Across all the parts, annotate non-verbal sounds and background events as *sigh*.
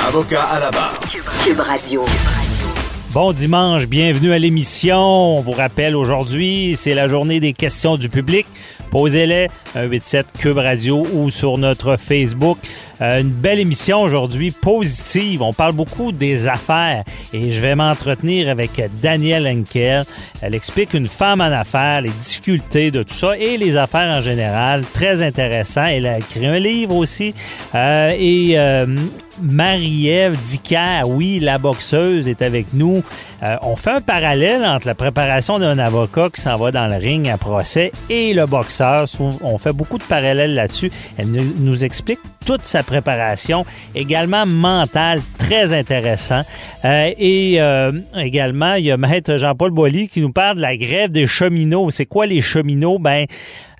Avocat à la barre. Cube Radio. Bon dimanche, bienvenue à l'émission. On vous rappelle aujourd'hui, c'est la journée des questions du public. Posez-les, 187 Cube Radio ou sur notre Facebook. Euh, une belle émission aujourd'hui, positive. On parle beaucoup des affaires et je vais m'entretenir avec Danielle Henkel. Elle explique une femme en affaires, les difficultés de tout ça et les affaires en général. Très intéressant. Elle a écrit un livre aussi. Euh, et euh, Marie-Ève Dicker, oui, la boxeuse, est avec nous. On fait un parallèle entre la préparation d'un avocat qui s'en va dans le ring à procès et le boxeur. On fait beaucoup de parallèles là-dessus. Elle nous explique toute sa préparation, également mentale, très intéressant. Euh, et euh, également, il y a Maître Jean-Paul Boilly qui nous parle de la grève des cheminots. C'est quoi les cheminots? Ben,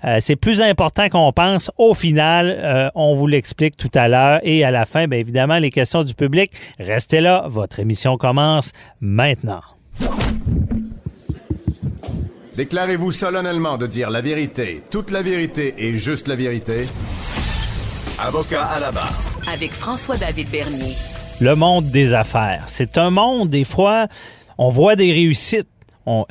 euh, c'est plus important qu'on pense. Au final, on vous l'explique tout à l'heure. Et à la fin, bien évidemment, les questions du public. Restez là, votre émission commence maintenant. Déclarez-vous solennellement de dire la vérité, toute la vérité et juste la vérité. Avocat à la barre. Avec François-David Bernier. Le monde des affaires. C'est un monde, des fois, on voit des réussites on,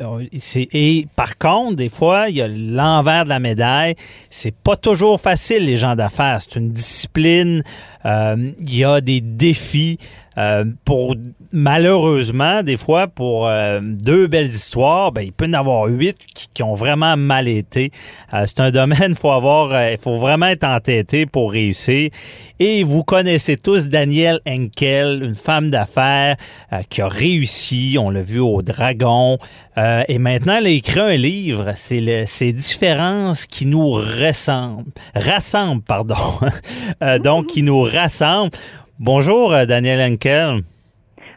et par contre, des fois, il y a l'envers de la médaille. C'est pas toujours facile, les gens d'affaires. C'est une discipline. Euh, il y a des défis. Euh, pour malheureusement, des fois, pour euh, deux belles histoires, ben, il peut y en avoir huit qui, ont vraiment mal été. Euh, c'est un domaine, *laughs* faut avoir, il faut vraiment être entêté pour réussir. Et vous connaissez tous Danielle Henkel, une femme d'affaires qui a réussi. On l'a vu au Dragon. et maintenant, elle a écrit un livre. C'est ces différences qui nous ressemblent, rassemblent, pardon. *laughs* donc, qui nous rassemblent. Bonjour, euh, Daniel Henkel.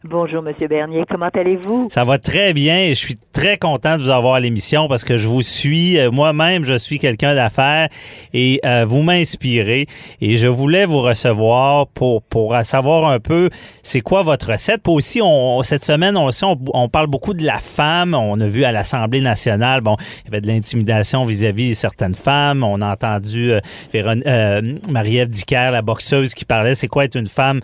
Bonjour, Monsieur Bernier. Comment allez-vous? Ça va très bien et je suis très content de vous avoir à l'émission parce que je vous suis. Euh, moi-même, je suis quelqu'un d'affaires et euh, vous m'inspirez. Et je voulais vous recevoir pour, pour savoir un peu c'est quoi votre recette. Puis aussi, cette semaine, on, on, parle beaucoup de la femme. On a vu à l'Assemblée nationale, bon, il y avait de l'intimidation vis-à-vis certaines femmes. On a entendu euh, Marie-Ève Dicker, la boxeuse, qui parlait c'est quoi être une femme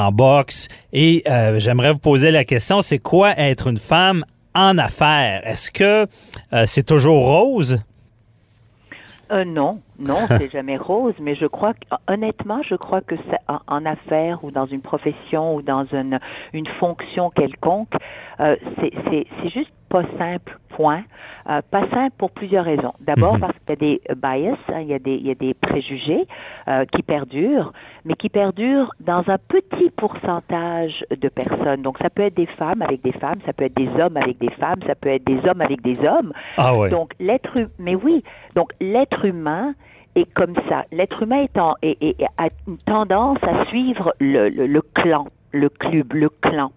en boxe. Et euh, j'aimerais vous poser la question, c'est quoi être une femme en affaires? Est-ce que euh, c'est toujours rose? Euh, non, non, c'est jamais rose, mais je crois que, honnêtement, je crois que en, en, affaires ou dans une profession ou dans une, une fonction quelconque, euh, c'est juste pas simple, point. Euh, pas simple pour plusieurs raisons. D'abord mhm. parce qu'il y a des bias, hein, il, y a des, il y a des préjugés euh, qui perdurent, mais qui perdurent dans un petit pourcentage de personnes. Donc ça peut être des femmes avec des femmes, ça peut être des hommes avec des femmes, ça peut être des hommes avec des hommes. Ah ouais. Donc l'être, mais oui, donc l'être humain est comme ça. L'être humain est en, a une tendance à suivre le, le, le clan le club, le clan.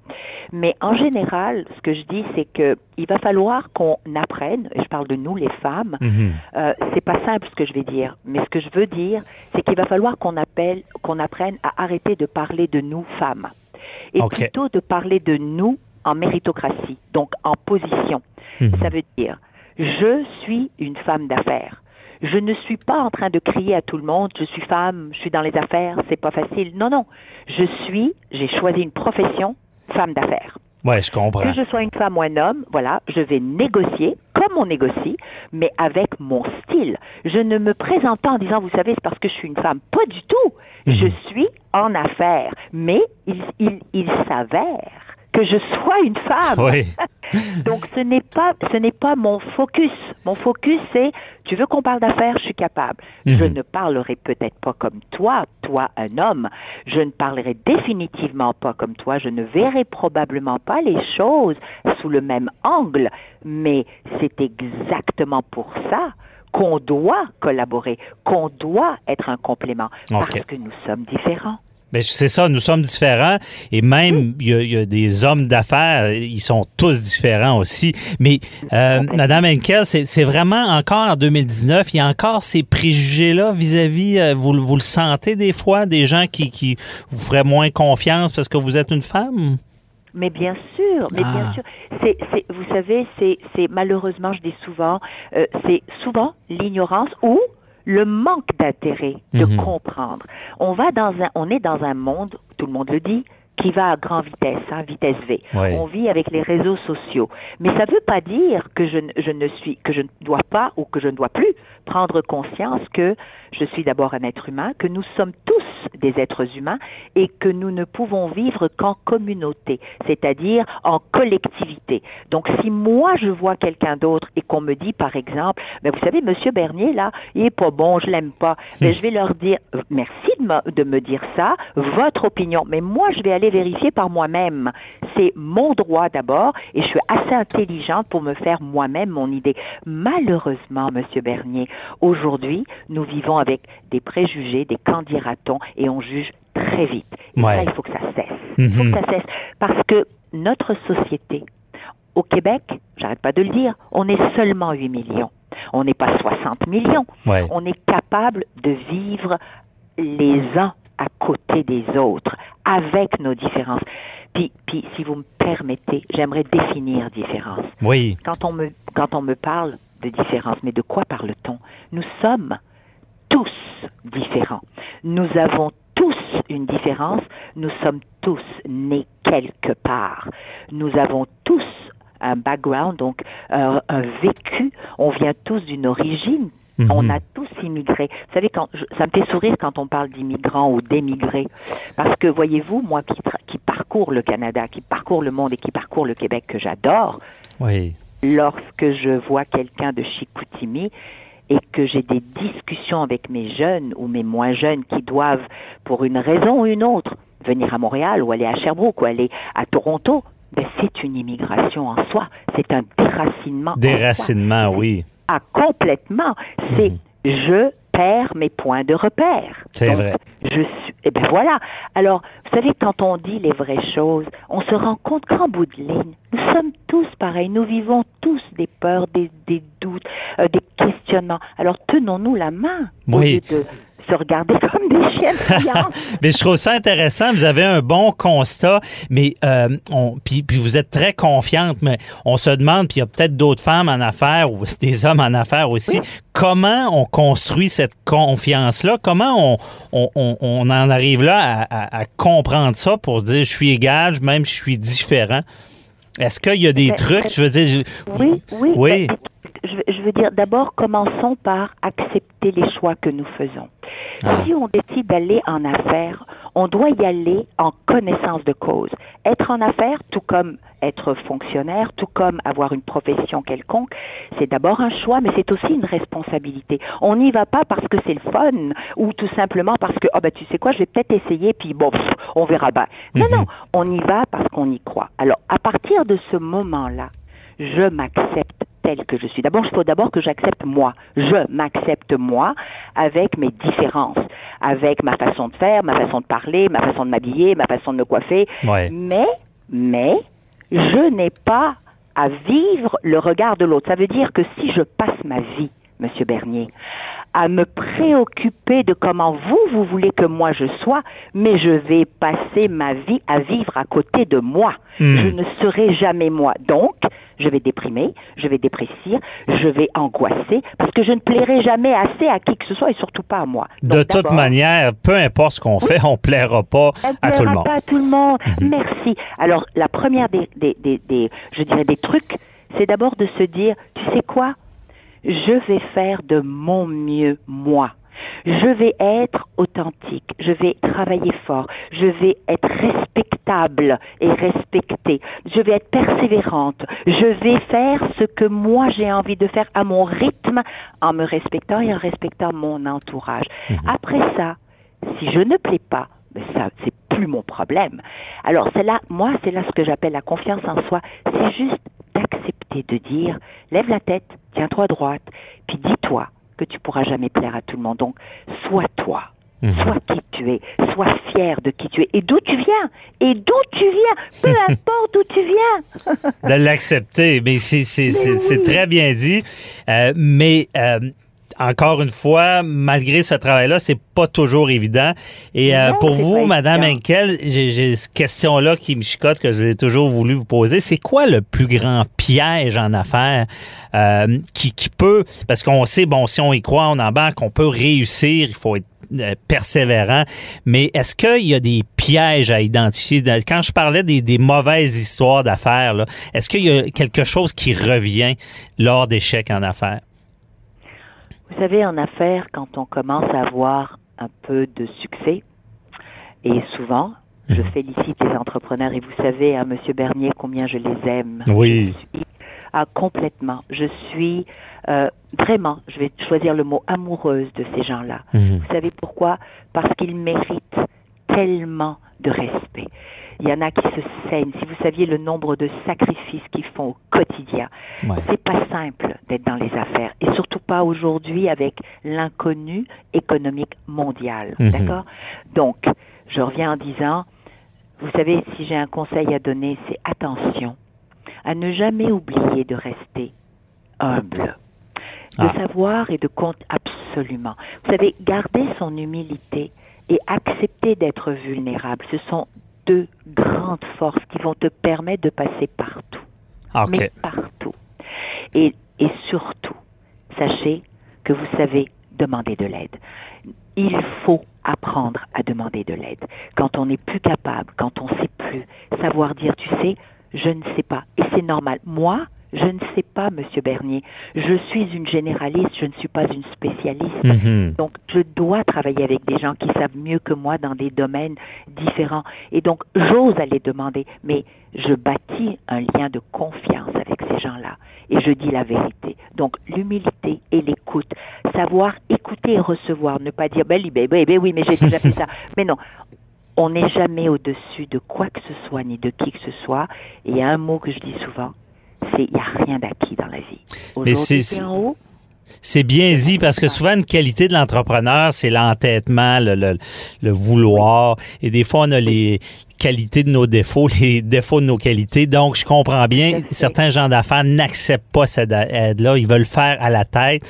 Mais en général, ce que je dis, c'est que il va falloir qu'on apprenne. Je parle de nous, les femmes. Mhm. euh, c'est pas simple ce que je vais dire, mais ce que je veux dire, c'est qu'il va falloir qu'on appelle, qu'on apprenne à arrêter de parler de nous femmes et plutôt de parler de nous en méritocratie, donc en position. Mhm. Ça veut dire, je suis une femme d'affaires. Je ne suis pas en train de crier à tout le monde, je suis femme, je suis dans les affaires, c'est pas facile. Non, non. Je suis, j'ai choisi une profession, femme d'affaires. Ouais, je comprends. Que je sois une femme ou un homme, voilà, je vais négocier comme on négocie, mais avec mon style. Je ne me présente pas en disant, vous savez, c'est parce que je suis une femme. Pas du tout. Je suis en affaires. Mais il, il, il s'avère que je sois une femme. Oui. *laughs* Donc ce n'est pas ce n'est pas mon focus. Mon focus c'est tu veux qu'on parle d'affaires, je suis capable. Je ne parlerai peut-être pas comme toi, toi un homme. Je ne parlerai définitivement pas comme toi. Je ne verrai probablement pas les choses sous le même angle. Mais c'est exactement pour ça qu'on doit collaborer, qu'on doit être un complément, parce que nous sommes différents. Ben, c'est ça, nous sommes différents et même il y, y a des hommes d'affaires, ils sont tous différents aussi. Mais euh, Madame Henkel, c'est vraiment encore en 2019, il y a encore ces préjugés-là vis-à-vis, euh, vous, vous le sentez des fois, des gens qui, qui vous feraient moins confiance parce que vous êtes une femme? Mais bien sûr, mais Ah. bien sûr. C'est, c'est, vous savez, c'est, c'est malheureusement, je dis souvent, euh, c'est souvent l'ignorance ou le manque d'intérêt de Mhm. comprendre. On va dans un, on est dans un monde, tout le monde le dit, qui va à grande vitesse, hein, vitesse V. Oui. On vit avec les réseaux sociaux. Mais ça ne veut pas dire que je, ne- je ne suis, que je ne dois pas ou que je ne dois plus prendre conscience que je suis d'abord un être humain, que nous sommes tous des êtres humains et que nous ne pouvons vivre qu'en communauté, c'est-à-dire en collectivité. Donc si moi je vois quelqu'un d'autre et qu'on me dit par exemple, ben vous savez monsieur Bernier là, il est pas bon, je l'aime pas. Ben, je vais leur dire merci de me, de me dire ça, votre opinion, mais moi je vais aller vérifier par moi-même. C'est mon droit d'abord et je suis assez intelligente pour me faire moi-même mon idée. Malheureusement monsieur Bernier, aujourd'hui, nous vivons avec des préjugés, des candidatons et on juge très vite. Et Ouais. ça, il faut que ça cesse. Il faut que ça cesse parce que notre société, au Québec, j'arrête pas de le dire, on est seulement 8 millions. On n'est pas 60 millions. Ouais. On est capable de vivre les uns à côté des autres, avec nos différences. Puis, puis si vous me permettez, j'aimerais définir différence. Oui. Quand on me, quand on me parle de différence, mais de quoi parle-t-on? Nous sommes tous différents. Nous avons tous une différence. Nous sommes tous nés quelque part. Nous avons tous un background, donc euh, un vécu. On vient tous d'une origine. Mhm. On a tous immigré. Vous savez, quand je- ça me fait sourire quand on parle d'immigrants ou d'émigrés, parce que voyez-vous, moi qui, parcours le Canada, qui parcours le monde et qui parcours le Québec que j'adore, Oui. lorsque je vois quelqu'un de Chicoutimi et que j'ai des discussions avec mes jeunes ou mes moins jeunes qui doivent, pour une raison ou une autre, venir à Montréal ou aller à Sherbrooke ou aller à Toronto, ben c'est une immigration en soi. C'est un déracinement. Déracinement, oui. Ah, complètement. C'est Mhm. je perds mes points de repère. C'est vrai. Je suis. Eh ben voilà. Alors, vous savez, quand on dit les vraies choses, on se rend compte qu'en bout de ligne, nous sommes tous pareils. Nous vivons tous des peurs, des, des doutes, euh, des questionnements. Alors, tenons-nous la main au Oui. lieu de se regarder *laughs* comme des chiens. *laughs* Mais je trouve ça intéressant. Vous avez un bon constat, mais euh, on, puis, puis vous êtes très confiante, mais on se demande, puis il y a peut-être d'autres femmes en affaires ou *laughs* des hommes en affaires aussi, comment on construit cette confiance-là? Comment on, on, on, on en arrive là à, à- à comprendre ça pour dire je suis égal, même je suis différent? Est-ce qu'il y a des Ben, trucs? Je veux dire, je- Oui, oui. Oui. Je, veux- dire, d'abord, commençons par accepter les choix que nous faisons. Ah. Si on décide d'aller en affaires, on doit y aller en connaissance de cause. Être en affaires, tout comme être fonctionnaire, tout comme avoir une profession quelconque, c'est d'abord un choix, mais c'est aussi une responsabilité. On n'y va pas parce que c'est le fun ou tout simplement parce que, ah ben tu sais quoi, je vais peut-être essayer, puis bon, pff, on verra bien. Non, non, on y va parce qu'on y croit. Alors, à partir de ce moment-là, je m'accepte tel que je suis. D'abord, il faut d'abord que j'accepte moi. Je m'accepte moi avec mes différences, avec ma façon de faire, ma façon de parler, ma façon de m'habiller, ma façon de me coiffer. Ouais. Mais, mais, je n'ai pas à vivre le regard de l'autre. Ça veut dire que si je passe ma vie, Monsieur Bernier, à me préoccuper de comment vous, vous voulez que moi je sois, mais je vais passer ma vie à vivre à côté de moi. Hmm. Je ne serai jamais moi. Donc, je vais déprimer, je vais déprécier, je vais angoisser, parce que je ne plairai jamais assez à qui que ce soit et surtout pas à moi. De toute manière, peu importe ce qu'on fait, on plaira pas à tout le plaira monde. pas à tout le monde. Merci. Alors, la première des, des, des, des- je dirais des trucs, c'est d'abord de se dire, tu sais quoi? Je vais faire de mon mieux, moi. Je vais être authentique, je vais travailler fort, je vais être respectable et respectée, je vais être persévérante, je vais faire ce que moi j'ai envie de faire à mon rythme en me respectant et en respectant mon entourage. Après ça, si je ne plais pas, ben ça, c'est plus mon problème. Alors, c'est là, moi, c'est là ce que j'appelle la confiance en soi. C'est juste d'accepter de dire, lève la tête, tiens-toi droite, puis dis-toi que tu pourras jamais plaire à tout le monde. Donc, sois toi. Mhm. Sois qui tu es, sois fier de qui tu es et d'où tu viens, et d'où tu viens, peu *laughs* importe d'où tu viens. de l'accepter. Mais c'est c'est- c'est- c'est très bien dit. Euh, mais euh, encore une fois, malgré ce travail-là, c'est pas toujours évident. Et euh, Non, pour vous, Madame. Henkel, j'ai cette question-là qui me chicote que j'ai toujours voulu vous poser. C'est quoi le plus grand piège en affaires euh, qui, qui peut, parce qu'on sait, bon, si on y croit, on embarque, on peut réussir, il faut être euh, persévérant, mais est-ce qu'il y a des pièges à identifier? Quand je parlais des, des mauvaises histoires d'affaires, est-ce qu'il y a quelque chose qui revient lors d'échecs en affaires? Vous savez, en affaires, quand on commence à avoir un peu de succès, et souvent, je Mhm. félicite les entrepreneurs, et vous savez, hein, Monsieur Bernier, combien je les aime. Oui. Je suis, ah, complètement. Je suis euh, vraiment, je vais choisir le mot, amoureuse de ces gens-là. Mhm. Vous savez pourquoi? Parce qu'ils méritent tellement de respect. Il y en a qui se saignent. Si vous saviez le nombre de sacrifices qu'ils font au quotidien, Ouais. c'est pas simple d'être dans les affaires et surtout pas aujourd'hui avec l'inconnu économique mondial. Mhm. D'accord? Donc, je reviens en disant, vous savez, si j'ai un conseil à donner, c'est attention à ne jamais oublier de rester humble, de Ah. savoir et de compte absolument. Vous savez, garder son humilité et accepter d'être vulnérable, ce sont deux grandes forces qui vont te permettre de passer partout Ah, mais partout. Et, et surtout, sachez que vous savez demander de l'aide. Il faut apprendre à demander de l'aide. Quand on n'est plus capable, quand on ne sait plus, savoir dire, tu sais, je ne sais pas. Et c'est normal. Moi, je ne sais pas, Monsieur Bernier. Je suis une généraliste, je ne suis pas une spécialiste. Mhm. Donc, je dois travailler avec des gens qui savent mieux que moi dans des domaines différents. Et donc, j'ose aller demander, mais je bâtis un lien de confiance avec ces gens-là. Et je dis la vérité. Donc, l'humilité et l'écoute. Savoir écouter et recevoir. Ne pas dire, ben, ben, ben, ben oui, mais j'ai déjà fait ça. *laughs* Mais non. On n'est jamais au-dessus de quoi que ce soit, ni de qui que ce soit. Et il y a un mot que je dis souvent, il n'y a rien d'acquis dans la vie. Mais c'est- en haut, C'est bien dit parce que souvent une qualité de l'entrepreneur, c'est l'entêtement, le, le, le vouloir. Et des fois, on a les qualités de nos défauts, les défauts de nos qualités. Donc, je comprends bien, certains gens d'affaires n'acceptent pas cette aide-là. Ils veulent faire à la tête.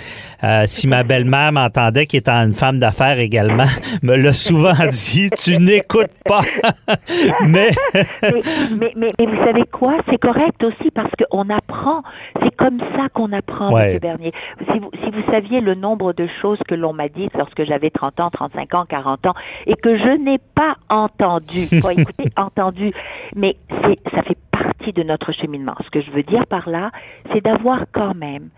Euh, si ma belle-mère m'entendait, qui est une femme d'affaires également, *laughs* me l'a souvent *laughs* dit, tu n'écoutes pas. *laughs* Mais, mais, mais, mais, mais vous savez quoi? C'est correct aussi parce qu'on apprend. C'est comme ça qu'on apprend, Ouais. M. Bernier. Si vous, si vous saviez le nombre de choses que l'on m'a dites lorsque j'avais 30 ans, 35 ans, 40 ans, et que je n'ai pas entendu, pas entendu, mais ça fait partie de notre cheminement. Ce que je veux dire par là, c'est d'avoir quand même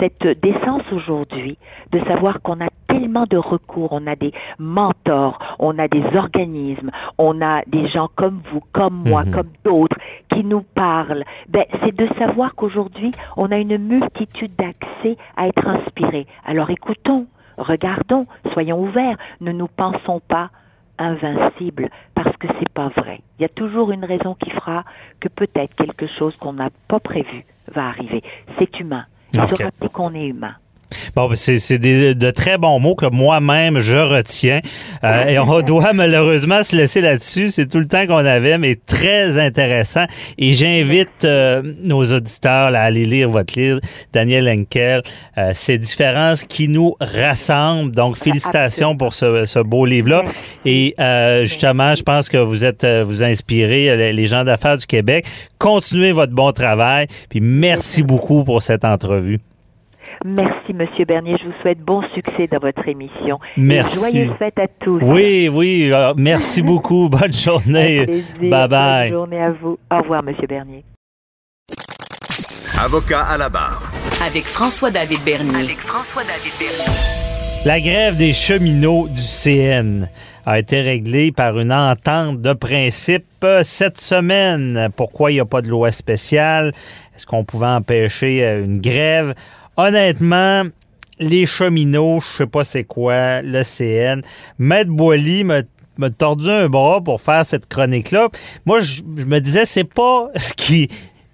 cette décence aujourd'hui de savoir qu'on a tellement de recours, on a des mentors, on a des organismes, on a des gens comme vous, comme moi, Mhm. comme d'autres qui nous parlent. Ben, c'est de savoir qu'aujourd'hui, on a une multitude d'accès à être inspiré. Alors écoutons, regardons, soyons ouverts, ne nous pensons pas invincibles parce que c'est pas vrai. Il y a toujours une raison qui fera que peut-être quelque chose qu'on n'a pas prévu va arriver. C'est humain. Il Ok. se rappeler qu'on est humain. Bon, ben, c'est c'est des- de très bons mots que moi-même je retiens. Euh, et on doit *laughs* malheureusement se laisser là-dessus. C'est tout le temps qu'on avait, mais très intéressant. Et j'invite euh, nos auditeurs là, à aller lire votre livre, Daniel Henkel, euh, ces différences qui nous rassemblent. Donc, félicitations pour ce, ce beau livre-là. Et euh, justement, je pense que vous êtes euh, vous inspirez euh, les gens d'affaires du Québec. Continuez votre bon travail. Puis merci beaucoup pour cette entrevue. Merci, Monsieur Bernier. Je vous souhaite bon succès dans votre émission. Et Merci. joyeuses fêtes à tous. Oui, oui. euh, merci *laughs* beaucoup. Bonne journée. Bye bye. Bonne journée à vous. Au revoir, Monsieur Bernier. Avocat à la barre. Avec François-David Bernier. Avec François-David Bernier. La grève des cheminots du CN a été réglée par une entente de principe euh, cette semaine. Pourquoi il n'y a pas de loi spéciale? Est-ce qu'on pouvait empêcher euh, une grève? Honnêtement, les cheminots, je sais pas c'est quoi, le CN. Maître Boily m'a tordu un bras pour faire cette chronique-là. Moi, je, je me disais, c'est pas *laughs* ce qui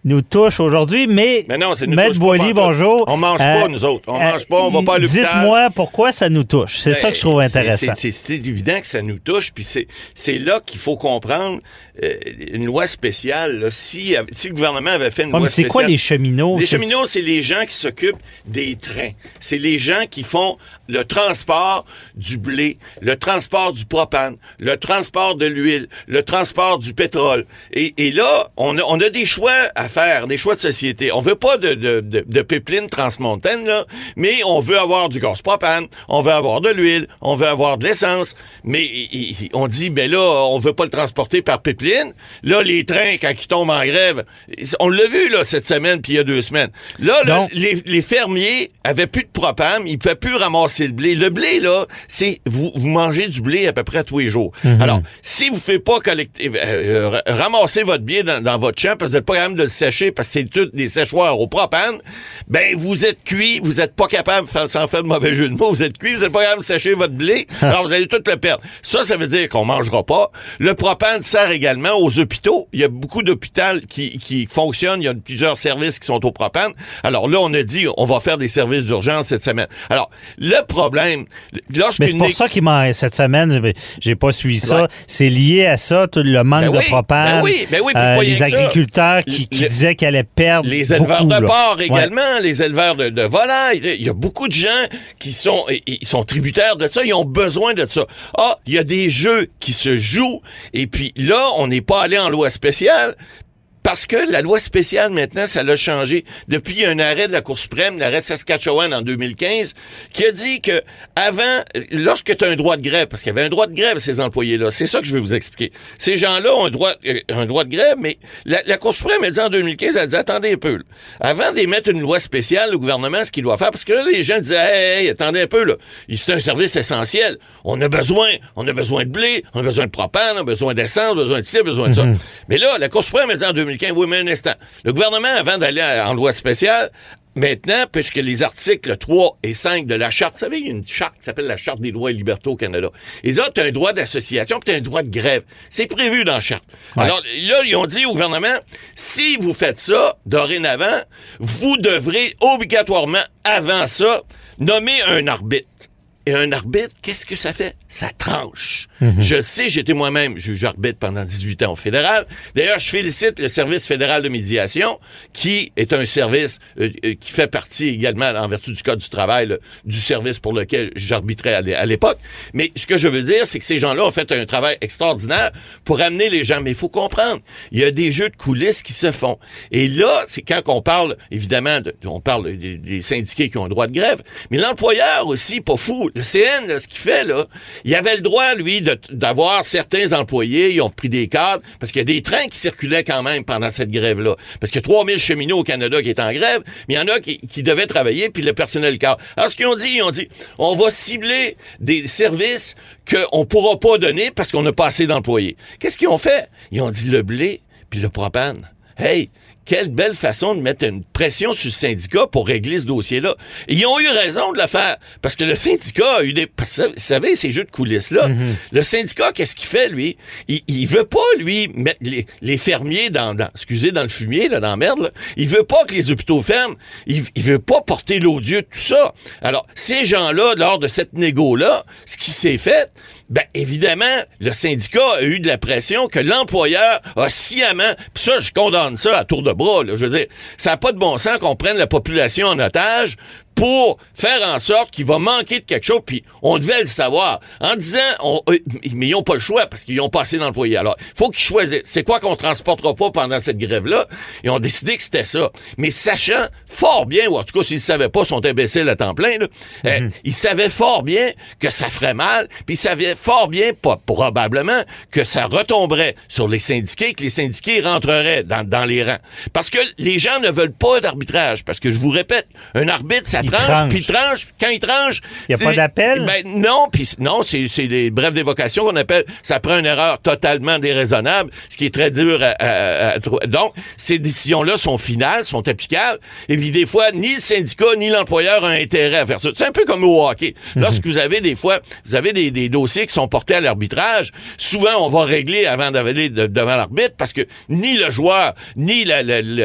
nous touche aujourd'hui, mais, Mais non, nous Maître Boily, bonjour. On mange pas, nous autres. On mange pas, on va pas à l'hôpital. Dites-moi pourquoi ça nous touche. C'est ça que je trouve Ben, c'est- intéressant. C'est c'est évident que ça nous touche, puis c'est c'est là qu'il faut comprendre euh, une loi spéciale. là. si, si le gouvernement avait fait une Ouais, loi mais c'est spéciale... quoi les cheminots? Les C'est- cheminots, c'est les gens qui s'occupent des trains. C'est les gens qui font le transport du blé, le transport du propane, le transport de l'huile, le transport du pétrole. Et, et là, on a, on a des choix à faire, des choix de société. On veut pas de, de, de, de pipeline transmontaine, là, mais on veut avoir du gaz propane, on veut avoir de l'huile, on veut avoir de l'essence. Mais on dit, ben là, on veut pas le transporter par pipeline. Là, les trains, quand ils tombent en grève, on l'a vu là cette semaine puis il y a deux semaines. Là, là, les, les fermiers avaient plus de propane, ils pouvaient plus ramasser le blé. Le blé, là, c'est vous, vous mangez du blé à peu près tous les jours. Alors, si vous ne faites pas collecter, euh, euh, ramasser votre blé dans, dans votre champ parce que vous n'êtes pas capable de le sécher parce que c'est tout des séchoirs au propane, ben vous êtes cuit, vous n'êtes pas capable, sans faire de mauvais jeu de mots, vous êtes cuit, vous n'êtes pas capable de sécher votre blé, *laughs* alors vous allez tout le perdre. Ça, ça veut dire qu'on mangera pas. Le propane sert également aux hôpitaux. Il y a beaucoup d'hôpitaux qui, qui fonctionnent. Il y a plusieurs services qui sont au propane. Alors là, on a dit, on va faire des services d'urgence cette semaine. Alors, le problème, Mais c'est pour ça qu'il m'en cette semaine, j'ai pas suivi ça. Ouais. C'est lié à ça, tout le manque Ben de propane. ben oui, ben oui, euh, les ça. agriculteurs qui, qui Le- disaient qu'ils allaient perdre Les éleveurs beaucoup, de porc Ouais. également, les éleveurs de, de volailles. Il y a beaucoup de gens qui sont, ils sont tributaires de ça, ils ont besoin de ça. Ah, il y a des jeux qui se jouent, et puis là, on n'est pas allé en loi spéciale. Parce que la loi spéciale, maintenant, ça l'a changé. Depuis, un arrêt de la Cour suprême, l'arrêt Saskatchewan en 2015, qui a dit que avant, lorsque tu as un droit de grève, parce qu'il y avait un droit de grève, ces employés-là, c'est ça que je vais vous expliquer. Ces gens-là ont un droit, euh, un droit de grève, mais la, la Cour suprême a dit en 2015, elle a dit, attendez un peu. là. Avant d'émettre une loi spéciale, le gouvernement, ce qu'il doit faire, parce que là, les gens disaient, hey, hey, attendez un peu, là. C'est un service essentiel. On a besoin, on a besoin de blé, on a besoin de propane, on a besoin d'essence, on a besoin de ci, on a besoin de ça. Mais là, la Cour suprême a dit en 2015, oui, mais un instant. Le gouvernement, avant d'aller en loi spéciale, Maintenant, puisque les articles 3 et 5 de la charte, vous savez, il y a une charte qui s'appelle la Charte des droits et libertés au Canada. Tu as un droit d'association, puis tu as un droit de grève. C'est prévu dans la charte. Alors là, ils ont dit au gouvernement, si vous faites ça, dorénavant, vous devrez obligatoirement, avant ça, nommer un arbitre. Et un arbitre, qu'est-ce que ça fait? Ça tranche. Je sais, j'étais moi-même juge arbitre pendant 18 ans au fédéral. D'ailleurs, je félicite le service fédéral de médiation, qui est un service euh, euh, qui fait partie également, en vertu du Code du travail, là, du service pour lequel j'arbitrais à l'é- à l'époque. Mais ce que je veux dire, c'est que ces gens-là ont fait un travail extraordinaire pour amener les gens. Mais il faut comprendre, il y a des jeux de coulisses qui se font. Et là, c'est quand on parle, évidemment, de- on parle des, syndiqués qui ont un droit de grève, mais l'employeur aussi, pas fou. Le CN, là, ce qu'il fait, là, il avait le droit, lui, de- d'avoir certains employés, ils ont pris des cadres, parce qu'il y a des trains qui circulaient quand même pendant cette grève-là. Parce qu'il y a 3000 cheminots au Canada qui étaient en grève, mais il y en a qui, qui devaient travailler, puis le personnel cadre. Alors, ce qu'ils ont dit, ils ont dit, on va cibler des services qu'on pourra pas donner parce qu'on n'a pas assez d'employés. Qu'est-ce qu'ils ont fait? Ils ont dit le blé puis le propane. Hey, quelle belle façon de mettre une pression sur le syndicat pour régler ce dossier-là. Ils ont eu raison de le faire, parce que le syndicat a eu des... Vous savez, ces jeux de coulisses-là, Mhm. le syndicat, qu'est-ce qu'il fait, lui? Il, il veut pas, lui, mettre les, les fermiers dans, dans- excusez, dans le fumier, là, dans la merde, là. Il veut pas que les hôpitaux ferment. Il, il veut pas porter l'odieux de tout ça. Alors, ces gens-là, lors de cette négo-là, ce qui s'est fait, ben, évidemment, le syndicat a eu de la pression que l'employeur a sciemment, puis ça, je condamne ça à tour de bras, là. Je veux dire, ça n'a pas de bon sens qu'on prenne la population en otage pour faire en sorte qu'il va manquer de quelque chose, puis on devait le savoir. En disant, on- euh, mais ils n'ont pas le choix parce qu'ils ont passé d'employés. Alors, il faut qu'ils choisissent. C'est quoi qu'on transportera pas pendant cette grève-là? Ils ont décidé que c'était ça. Mais sachant fort bien, ou en tout cas, s'ils ne savaient pas, ils sont imbéciles à temps plein, là, euh, ils savaient fort bien que ça ferait mal, puis ils savaient fort bien, pas probablement, que ça retomberait sur les syndiqués, que les syndiqués rentreraient dans, dans les rangs. Parce que les gens ne veulent pas d'arbitrage. Parce que je vous répète, un arbitre, ça Il tranche, puis il tranche, puis quand il tranche... Y a c'est- pas d'appel? Ben non, puis non, c'est c'est des brefs d'évocation qu'on appelle, ça prend une erreur totalement déraisonnable, ce qui est très dur à, à- à trouver. Donc, ces décisions-là sont finales, sont applicables, et puis des fois, ni le syndicat, ni l'employeur ont intérêt à faire ça. C'est un peu comme au hockey. Mhm. Lorsque vous avez des fois, vous avez des, des dossiers qui sont portés à l'arbitrage, souvent on va régler avant d'aller de- devant l'arbitre parce que ni le joueur, ni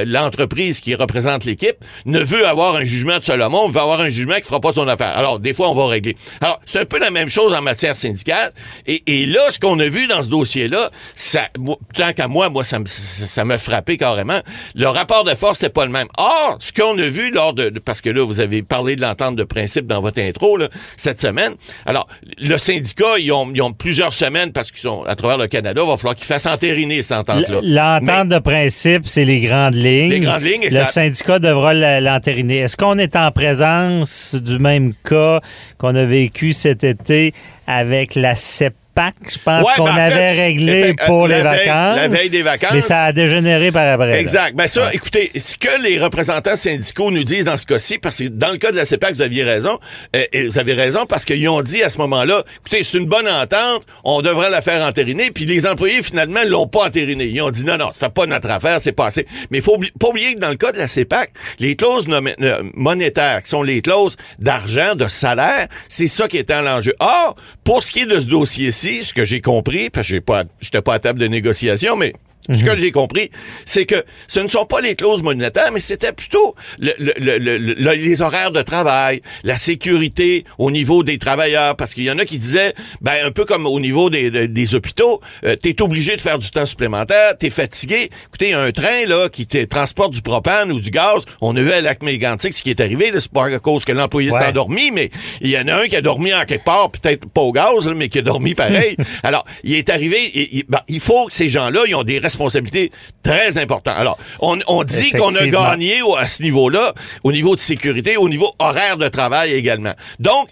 l'entreprise qui représente l'équipe ne veut avoir un jugement de Solomon, veut avoir un jugement qui fera pas son affaire. Alors, des fois, on va régler. Alors, c'est un peu la même chose en matière syndicale. Et, et là, ce qu'on a vu dans ce dossier-là, ça, moi, tant qu'à moi, moi, ça me- ça ça m'a frappé carrément. Le rapport de force, c'est pas le même. Or, ce qu'on a vu lors de, de- parce que là, vous avez parlé de l'entente de principe dans votre intro, là, cette semaine. Alors, le syndicat, ils ont, ils ont plusieurs semaines parce qu'ils sont à travers le Canada, il va falloir qu'ils fassent entériner cette entente-là. L'entente de principe, c'est les grandes lignes. Les grandes lignes, et Le ça- syndicat devra l'entériner. Est-ce qu'on est en présence du même cas qu'on a vécu cet été avec la Je pense Ouais, qu'on ben, en avait fait, réglé pour la les veille- vacances. la veille des vacances. Mais ça a dégénéré par après. Exact. Ben ça, écoutez, ce que les représentants syndicaux nous disent dans ce cas-ci, parce que dans le cas de la CEPAC, vous aviez raison, euh, et vous avez raison parce qu'ils ont dit à ce moment-là, écoutez, c'est une bonne entente, on devrait la faire entériner, puis les employés, finalement, l'ont pas entériné. Ils ont dit non, non, ça fait pas notre affaire, c'est passé. Mais il faut oubli- pas oublier que dans le cas de la CEPAC, les clauses euh, monétaires, qui sont les clauses d'argent, de salaire, c'est ça qui était en l'enjeu. Or, pour ce qui est de ce dossier-ci, ce que j'ai compris, parce que j'ai pas, j'étais pas à table de négociation, mais ce que j'ai compris, c'est que ce ne sont pas les clauses monétaires, mais c'était plutôt le- le- le- le- le- les horaires de travail, la sécurité au niveau des travailleurs, parce qu'il y en a qui disaient, ben un peu comme au niveau des, des- des hôpitaux, euh, t'es obligé de faire du temps supplémentaire, t'es fatigué. Écoutez, un train là qui te transporte du propane ou du gaz, on a vu à lac mégantic ce qui est arrivé, c'est pas à cause que l'employé s'est Ouais. endormi, mais il y en a un qui a dormi en quelque part, peut-être pas au gaz, là, mais qui a dormi pareil. *laughs* Alors, il est arrivé, il, il- ben, il faut que ces gens-là, ils ont des responsabilités très importantes. Alors, on, on dit qu'on a gagné au- à ce niveau-là, au niveau de sécurité, au niveau horaire de travail également. Donc,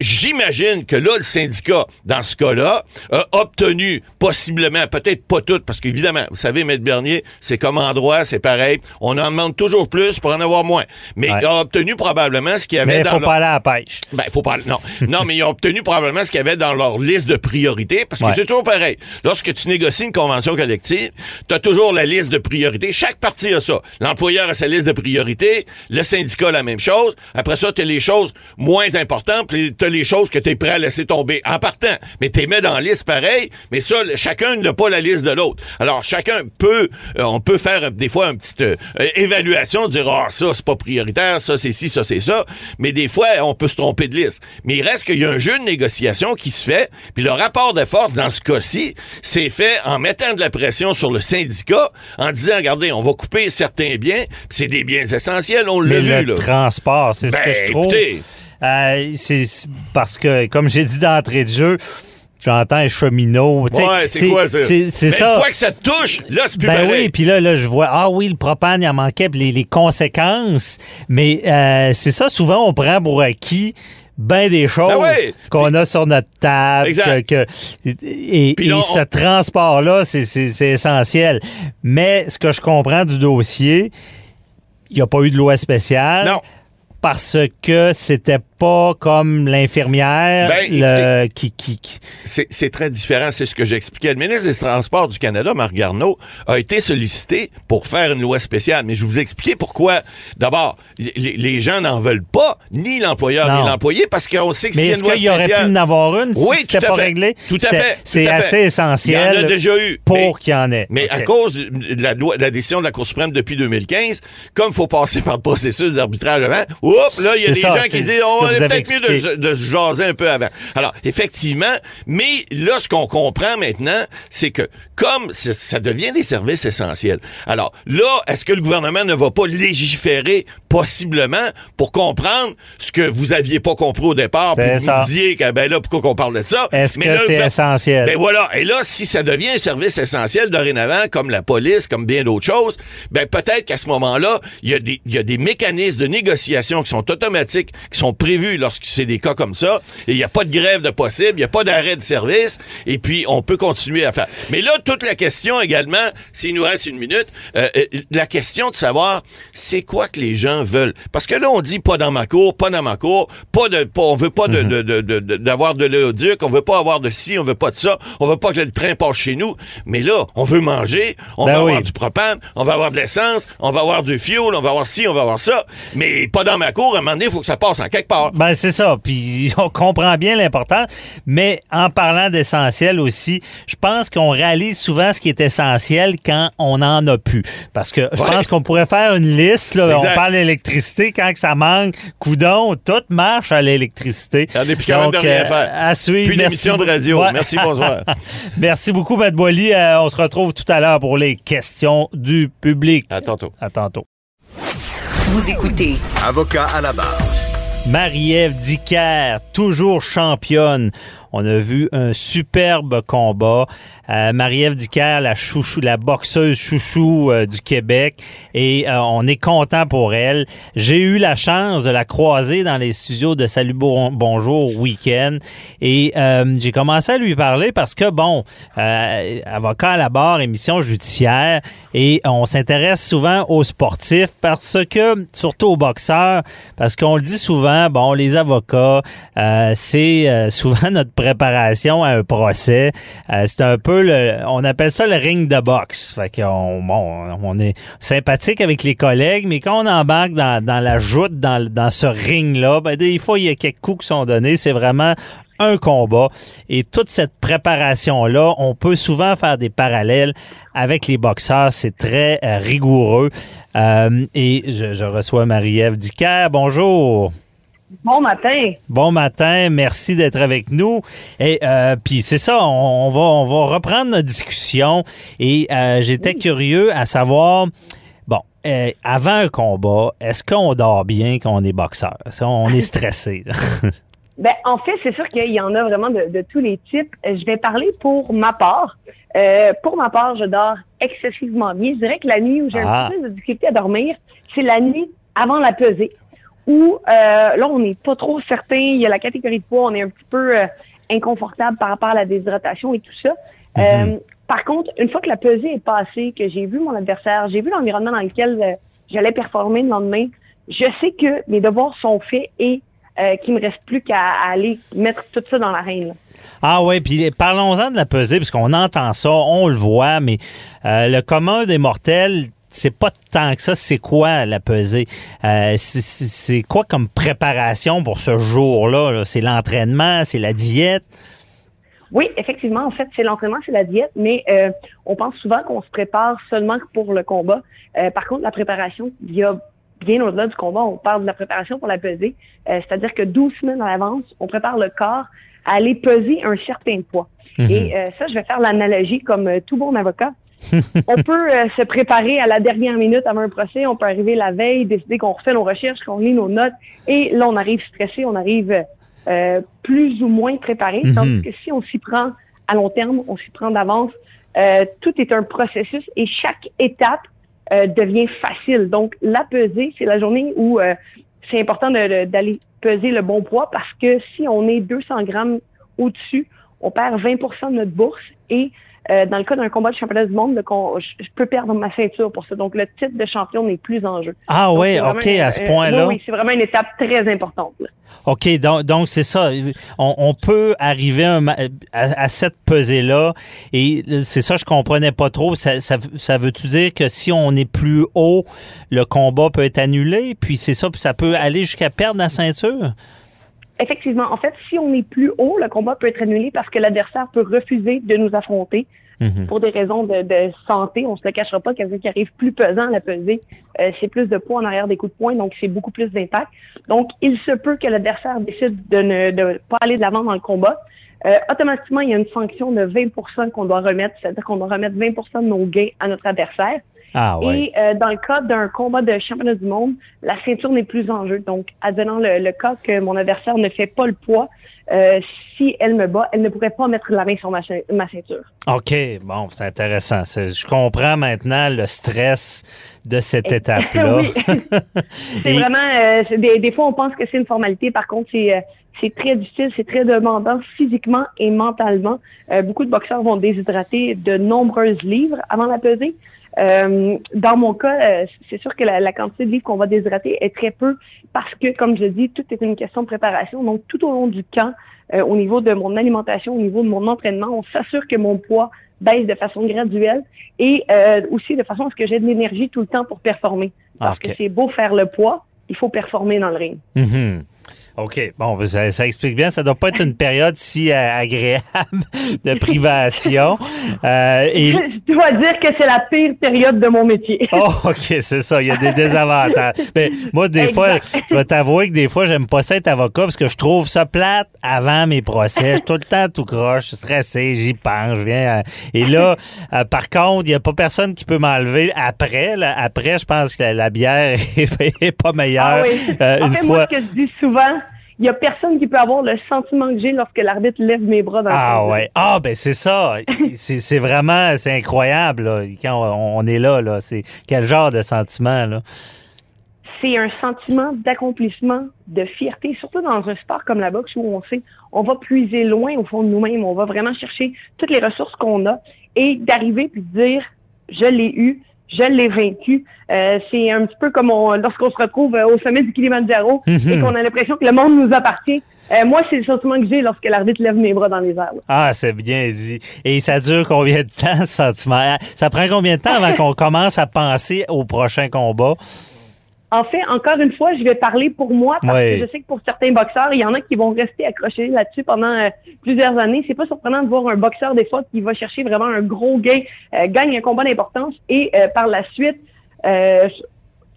j'imagine que là, le syndicat, dans ce cas-là, a obtenu possiblement, peut-être pas tout, parce qu'évidemment, vous savez, Maître Bernier, c'est comme en droit, c'est pareil. On en demande toujours plus pour en avoir moins. Mais Ouais. il a obtenu probablement ce qu'il y avait Mais il dans faut leur- pas aller à la pêche. ben, faut pas. Non. non, mais ils ont obtenu probablement ce qu'il y avait dans leur liste de priorités, parce que Ouais. c'est toujours pareil. Lorsque tu négocies une convention collective, tu as toujours la liste de priorités. Chaque parti a ça. L'employeur a sa liste de priorités, le syndicat a la même chose. Après ça, tu as les choses moins importantes, puis tu as les choses que tu es prêt à laisser tomber en partant. Mais tu les dans la liste pareil, mais ça, chacun n'a pas la liste de l'autre. Alors, chacun peut, euh, on peut faire des fois une petite euh, évaluation, dire, ah, ça, c'est pas prioritaire, ça, c'est ci, ça, c'est ça. Mais des fois, on peut se tromper de liste. Mais il reste qu'il y a un jeu de négociation qui se fait, puis le rapport de force, dans ce cas-ci, c'est fait en mettant de la pression le syndicat, en disant, regardez, on va couper certains biens, c'est des biens essentiels, on l'a vu, le là. transport, c'est ce Ben, que je trouve. écoutez. Euh, c'est parce que, comme j'ai dit d'entrée de jeu, j'entends un cheminot. Ouais, c'est quoi ça? C'est. Une fois que ça te touche, là, c'est plus Ben pareil. oui, puis là, là, je vois, ah oui, le propane, il en manquait, puis les, les conséquences. Mais euh, c'est ça, souvent, on prend pour acquis bien des choses Ben ouais. qu'on a sur notre table. Exact. que- et on- ce transport-là, c'est essentiel. Mais ce que je comprends du dossier, il n'y a pas eu de loi spéciale Non. parce que c'était pas comme l'infirmière Ben, qui, qui, qui- C'est c'est très différent, c'est ce que j'expliquais. Le ministre des Transports du Canada, Marc Garneau, a été sollicité pour faire une loi spéciale. Mais je vous ai expliqué pourquoi. D'abord, les, les gens n'en veulent pas, ni l'employeur ni l'employé, parce qu'on sait que Mais s'il y a est-ce une loi qu'il y aurait pu spéciale... en avoir une si Oui, c'était pas fait. réglé? Tout à fait. C'est assez essentiel Il y en a déjà eu. pour Mais- qu'il y en ait. Mais à cause de la, loi- de la décision de la Cour suprême depuis 2015, comme il faut passer par le processus d'arbitrage avant, oups, là, il y a C'est des ça, gens c'est qui disent, oh, on est avez peut-être mieux de, se jaser un peu avant. Alors, effectivement, mais là, ce qu'on comprend maintenant, c'est que comme ça devient des services essentiels, alors là, est-ce que le gouvernement ne va pas légiférer possiblement pour comprendre ce que vous aviez pas compris au départ, puis vous disiez que, ben là, pourquoi qu'on parle de ça? Est-ce que c'est essentiel? Ben voilà. Et là, si ça devient un service essentiel dorénavant, comme la police, comme bien d'autres choses, ben peut-être qu'à ce moment-là, il y, a des- il y a des mécanismes de négociation qui sont automatiques, qui sont prévus lorsque c'est des cas comme ça, et il n'y a pas de grève de possible, il n'y a pas d'arrêt de service, et puis on peut continuer à faire. Mais là, toute la question également, s'il nous reste une minute, euh, euh, la question de savoir c'est quoi que les gens veulent? Parce que là, on dit pas dans ma cour, pas dans ma cour, pas de, pas, on veut pas de, de- de- de- de- d'avoir de l'éoduc, on veut pas avoir de ci, on veut pas de ça, on veut pas que le train passe chez nous. Mais là, on veut manger, on Ben oui. avoir du propane, on va avoir de l'essence, on va avoir du fuel, on va avoir ci, on va avoir ça. Mais pas dans ma cour, à un moment donné, il faut que ça passe en quelque part. Ben, c'est ça. Puis *laughs* on comprend bien l'important. Mais en parlant d'essentiel aussi, je pense qu'on réalise souvent ce qui est essentiel quand on n'en a plus. Parce que je Ouais. pense qu'on pourrait faire une liste. Là, on parle d'électricité. Quand que ça manque, coudon, tout marche à l'électricité. On est plus capable de Donc, rien euh, faire. À suivre. Puis Merci l'émission de radio. Ouais. Merci, bonsoir. *laughs* Merci beaucoup, Matt Boily. Euh, on se retrouve tout à l'heure pour les questions du public. À tantôt. À tantôt. Vous écoutez Avocat à la barre. Marie-Ève Dicker, toujours championne. On a vu un superbe combat. Euh, Marie-Ève Dicker, la boxeuse chouchou euh, du Québec, et euh, on est content pour elle. J'ai eu la chance de la croiser dans les studios de Salut Bon- Bonjour Week-end, et euh, j'ai commencé à lui parler parce que bon, avocat à la barre, émission judiciaire, et on s'intéresse souvent aux sportifs parce que, surtout aux boxeurs, parce qu'on le dit souvent, bon, les avocats, c'est souvent notre préparation à un procès. Euh, c'est un peu le, on appelle ça le ring de boxe. Fait qu'on, bon, on est sympathique avec les collègues, mais quand on embarque dans, la joute, dans, ce ring-là, ben, des fois, il y a quelques coups qui sont donnés. C'est vraiment un combat. Et toute cette préparation-là, on peut souvent faire des parallèles avec les boxeurs. C'est très euh, rigoureux. Euh, et je, je reçois Marie-Ève Dicker. Bonjour. Bon matin. Bon matin, merci d'être avec nous. Et euh, puis c'est ça, on, on va on va reprendre notre discussion. Et euh, j'étais curieux à savoir, bon, euh, avant un combat, est-ce qu'on dort bien quand on est boxeur? Est-ce qu'on est stressé? *laughs* Ben, en fait, c'est sûr qu'il y en a vraiment de, de tous les types. Je vais parler pour ma part. Pour ma part, je dors excessivement bien. Je dirais que la nuit où j'ai Ah. un peu plus de difficulté à dormir, c'est la nuit avant la pesée, où euh, là, on n'est pas trop certain. Il y a la catégorie de poids, on est un petit peu euh, inconfortable par rapport à la déshydratation et tout ça. Euh, par contre, une fois que la pesée est passée, que j'ai vu mon adversaire, j'ai vu l'environnement dans lequel j'allais performer le lendemain, je sais que mes devoirs sont faits et euh, qu'il me reste plus qu'à aller mettre tout ça dans l'arène. là. Ah oui, puis parlons-en de la pesée, parce qu'on entend ça, on le voit, mais euh, le commun des mortels, c'est pas tant que ça. C'est quoi la pesée? Euh, c'est- quoi comme préparation pour ce jour-là? là? C'est l'entraînement, c'est la diète? Oui, effectivement, en fait, c'est l'entraînement, c'est la diète, mais euh, on pense souvent qu'on se prépare seulement pour le combat. Euh, par contre, la préparation, il y a bien au-delà du combat, on parle de la préparation pour la pesée, c'est-à-dire que 12 semaines à l'avance, on prépare le corps à aller peser un certain poids. Mhm. Et ça, je vais faire l'analogie comme tout bon avocat. *laughs* on peut euh, se préparer à la dernière minute avant un procès, on peut arriver la veille, décider qu'on refait nos recherches, qu'on lit nos notes, et là, on arrive stressé, on arrive euh, plus ou moins préparé. Mhm. Tandis que si on s'y prend à long terme, on s'y prend d'avance, euh, tout est un processus et chaque étape devient facile. Donc, la pesée, c'est la journée où c'est important de- de- d'aller peser le bon poids parce que si on est 200 grammes au-dessus, on perd 20% de notre bourse et euh, dans le cas d'un combat de championnat du monde, je, peux perdre ma ceinture pour ça. Donc, le titre de champion n'est plus en jeu. Ah Donc, vraiment OK, une- à ce euh, point-là. Oui, oui, c'est vraiment une étape très importante. là. OK, donc donc c'est ça. On, on peut arriver un ma- à, à cette pesée-là. Et c'est ça, je comprenais pas trop. Ça, ça, ça veut-tu dire que si on est plus haut, le combat peut être annulé? Puis c'est ça, puis ça peut aller jusqu'à perdre la ceinture? Effectivement, en fait, si on est plus haut, le combat peut être annulé parce que l'adversaire peut refuser de nous affronter Mhm. pour des raisons de, de santé. On se le cachera pas, quelqu'un qui arrive plus pesant à la pesée, euh, c'est plus de poids en arrière des coups de poing, donc c'est beaucoup plus d'impact. Donc, il se peut que l'adversaire décide de ne de pas aller de l'avant dans le combat. Euh, automatiquement, il y a une sanction de 20% qu'on doit remettre, c'est-à-dire qu'on doit remettre 20% de nos gains à notre adversaire. Ah ouais. Et euh, dans le cas d'un combat de championnat du monde, la ceinture n'est plus en jeu. Donc, advenant le, le cas que mon adversaire ne fait pas le poids, euh, si elle me bat, elle ne pourrait pas mettre la main sur ma, cei- ma ceinture. OK, bon, c'est intéressant. Je comprends maintenant le stress de cette Et- *laughs* étape-là. Oui. *laughs* C'est Et- vraiment, euh, des, des fois, on pense que c'est une formalité. Par contre, c'est c'est très difficile, c'est très demandant physiquement et mentalement. Euh, beaucoup de boxeurs vont déshydrater de nombreuses livres avant la pesée. Euh, dans mon cas, euh, c'est sûr que la, la quantité de livres qu'on va déshydrater est très peu parce que, comme je dis, tout est une question de préparation. Donc, tout au long du camp, euh, au niveau de mon alimentation, au niveau de mon entraînement, on s'assure que mon poids baisse de façon graduelle et euh, aussi de façon à ce que j'ai de l'énergie tout le temps pour performer. Parce OK. que c'est beau faire le poids, il faut performer dans le ring. Mhm. OK. Bon, ben, ça, ça explique bien. Ça doit pas être une période si euh, agréable *laughs* de privation. Euh, et, *laughs* Je dois dire que c'est la pire période de mon métier. *laughs* Oh, OK, c'est ça. Il y a des désavantages. Mais moi, des Exact. fois, je vais t'avouer que des fois, j'aime pas ça être avocat parce que je trouve ça plate avant mes procès. Je suis tout le temps tout croche, je suis stressé, j'y pense, je viens. à- Et là, euh, par contre, il n'y a pas personne qui peut m'enlever après. là. Après, je pense que la, la bière est, est pas meilleure. Ah oui. Euh, en une fois. moi, ce que je dis souvent, il y a personne qui peut avoir le sentiment que j'ai lorsque l'arbitre lève mes bras dans le Ah ouais. Ah ben c'est ça. *laughs* C'est c'est vraiment c'est incroyable là, quand on, on est là là. C'est quel genre de sentiment là? c'est un sentiment d'accomplissement, de fierté, surtout dans un sport comme la boxe où on sait, on va puiser loin au fond de nous-mêmes, on va vraiment chercher toutes les ressources qu'on a et d'arriver puis de dire, je l'ai eu, je l'ai vaincu. Euh, c'est un petit peu comme on- lorsqu'on se retrouve euh, au sommet du Kilimanjaro et qu'on a l'impression que le monde nous appartient. Euh, moi, c'est le sentiment que j'ai lorsque l'arbitre lève mes bras dans les airs. là. Ah, c'est bien dit. Et ça dure combien de temps, ce sentiment? Ça prend combien de temps avant *laughs* qu'on commence à penser au prochain combat? En fait, encore une fois, je vais parler pour moi parce Ouais. que je sais que pour certains boxeurs, il y en a qui vont rester accrochés là-dessus pendant euh, plusieurs années. C'est pas surprenant de voir un boxeur des fois qui va chercher vraiment un gros gain, euh, gagne un combat d'importance et euh, par la suite euh,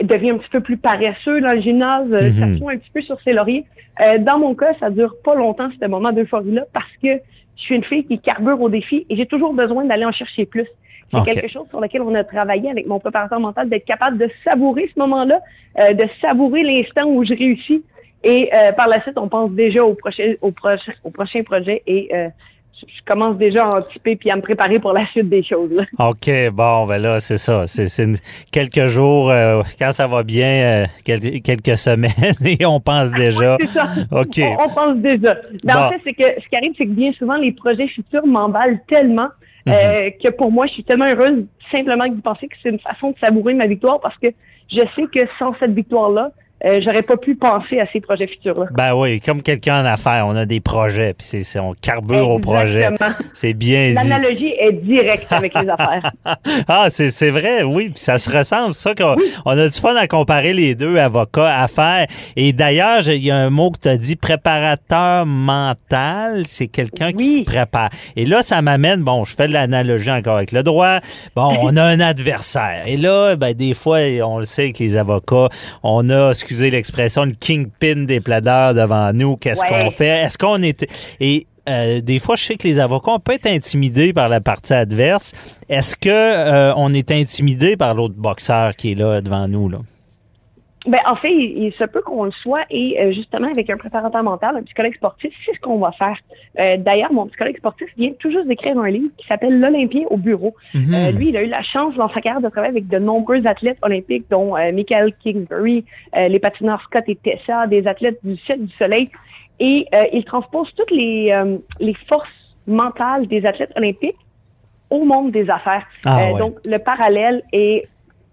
devient un petit peu plus paresseux dans le gymnase, Mhm. s'assoit un petit peu sur ses lauriers. Euh, dans mon cas, ça dure pas longtemps ce moment d'euphorie-là parce que je suis une fille qui carbure au défi et j'ai toujours besoin d'aller en chercher plus. C'est quelque chose sur lequel on a travaillé avec mon préparateur mental, d'être capable de savourer ce moment-là, euh, de savourer l'instant où je réussis. Et euh, par la suite, on pense déjà au prochain, au prochain, au prochain projet et euh, je commence déjà à anticiper puis à me préparer pour la suite des choses. là. OK, bon, ben là, c'est ça. C'est quelques jours, euh, quand ça va bien, euh, quel- quelques semaines, *laughs* et on pense déjà. C'est ça. OK. On, on pense déjà. Mais Bon. en fait, c'est que ce qui arrive, c'est que bien souvent, les projets futurs m'emballent tellement Mhm. euh, que pour moi, je suis tellement heureuse simplement de penser que c'est une façon de savourer ma victoire parce que je sais que sans cette victoire-là, euh, j'aurais pas pu penser à ces projets futurs-là. Ben oui, comme quelqu'un en affaires, on a des projets, puis c'est- c'est- on carbure au projet. C'est bien dit. L'analogie est directe avec les affaires. *laughs* Ah, c'est c'est vrai, oui, puis ça se ressemble. C'est ça qu'on on a du fun à comparer les deux, avocats, affaires. Et d'ailleurs, il y a un mot que tu as dit, préparateur mental, c'est quelqu'un qui prépare. Et là, ça m'amène, bon, je fais de l'analogie encore avec le droit. Bon, on a un adversaire. Et là, ben, des fois, on le sait avec les avocats, on a, excusez l'expression, le kingpin des plaideurs devant nous. Qu'est-ce Ouais. qu'on fait? Est-ce qu'on est... Et euh, des fois, je sais que les avocats, on peut être intimidés par la partie adverse. Est-ce que euh, on est intimidé par l'autre boxeur qui est là devant nous? Là? Ben, en fait, il, il se peut qu'on le soit et euh, justement avec un préparateur mental, un psychologue sportif, c'est ce qu'on va faire. Euh, D'ailleurs, mon psychologue sportif vient tout juste d'écrire un livre qui s'appelle L'Olympien au bureau. Mhm. Euh, lui, il a eu la chance dans sa carrière de travailler avec de nombreux athlètes olympiques, dont euh, Michael Kingsbury, euh, les patineurs Scott et Tessa, des athlètes du ciel du soleil. Et euh, il transpose toutes les, euh, les forces mentales des athlètes olympiques au monde des affaires. Ah, Euh, ouais. Donc, le parallèle est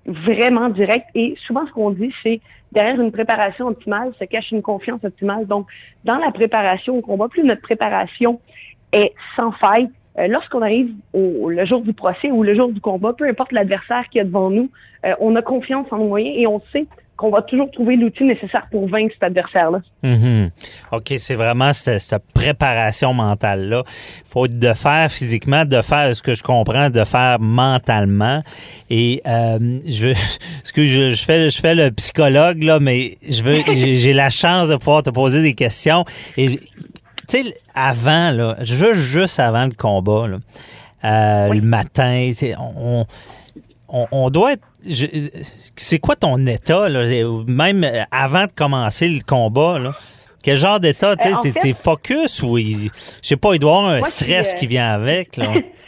vraiment direct et souvent ce qu'on dit, c'est derrière une préparation optimale se cache une confiance optimale. Donc, dans la préparation au combat, plus notre préparation est sans faille, euh, lorsqu'on arrive au le jour du procès ou le jour du combat, peu importe l'adversaire qui est devant nous, euh, on a confiance en nos moyens et on sait qu'on va toujours trouver l'outil nécessaire pour vaincre cet adversaire-là. Mhm. OK, c'est vraiment ce- cette, préparation mentale-là. faut de faire physiquement, de faire ce que je comprends, de faire mentalement. Et euh, je, *laughs* ce que je, je fais, je fais le psychologue là, mais je veux, *laughs* j'ai la chance de pouvoir te poser des questions. Et tu sais, avant là, juste juste avant le combat là, euh, le matin, on, on doit être. je- C'est quoi ton état, là? Même avant de commencer le combat, là? Quel genre d'état? Euh, en T'es fait- t'es focus ou il- je sais pas, il doit y avoir un Moi, stress suis, euh, qui vient avec, là? *laughs*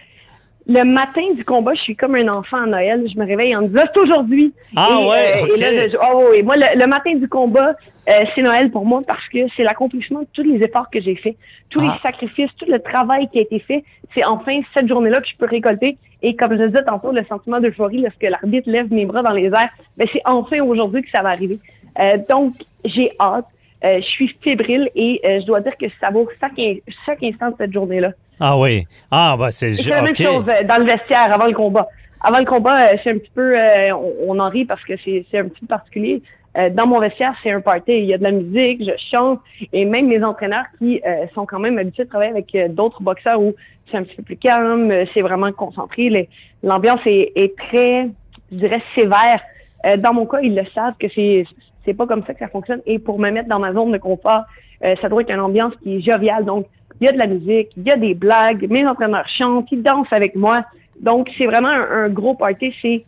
Le matin du combat, je suis comme un enfant à Noël. Je me réveille en me disant, c'est aujourd'hui. Ah et, ouais, euh, et là, je- oh, oui. Moi, le, le matin du combat, euh, c'est Noël pour moi parce que c'est l'accomplissement de tous les efforts que j'ai faits, tous Ah. les sacrifices, tout le travail qui a été fait. C'est enfin cette journée-là que je peux récolter. Et comme je le disais tantôt, le sentiment d'euphorie lorsque l'arbitre lève mes bras dans les airs, ben, c'est enfin aujourd'hui que ça va arriver. Euh, donc, j'ai hâte. Euh, je suis fébrile et euh, je dois dire que ça vaut chaque, chaque instant de cette journée-là. Ah oui. Ah, bah c'est Et ju- c'est la même chose euh, dans le vestiaire avant le combat. Avant le combat, euh, c'est un petit peu, euh, on, on en rit parce que c'est c'est un petit peu particulier. Euh, dans mon vestiaire, c'est un party. Il y a de la musique, je chante, et même mes entraîneurs qui euh, sont quand même habitués de travailler avec euh, d'autres boxeurs où c'est un petit peu plus calme, euh, c'est vraiment concentré. L'ambiance est, est très, je dirais, sévère. Euh, dans mon cas, ils le savent que c'est c'est pas comme ça que ça fonctionne. Et pour me mettre dans ma zone de confort, euh, ça doit être une ambiance qui est joviale. Donc, il y a de la musique, il y a des blagues, mes entraîneurs chantent, ils dansent avec moi. Donc, c'est vraiment un, un gros party. C'est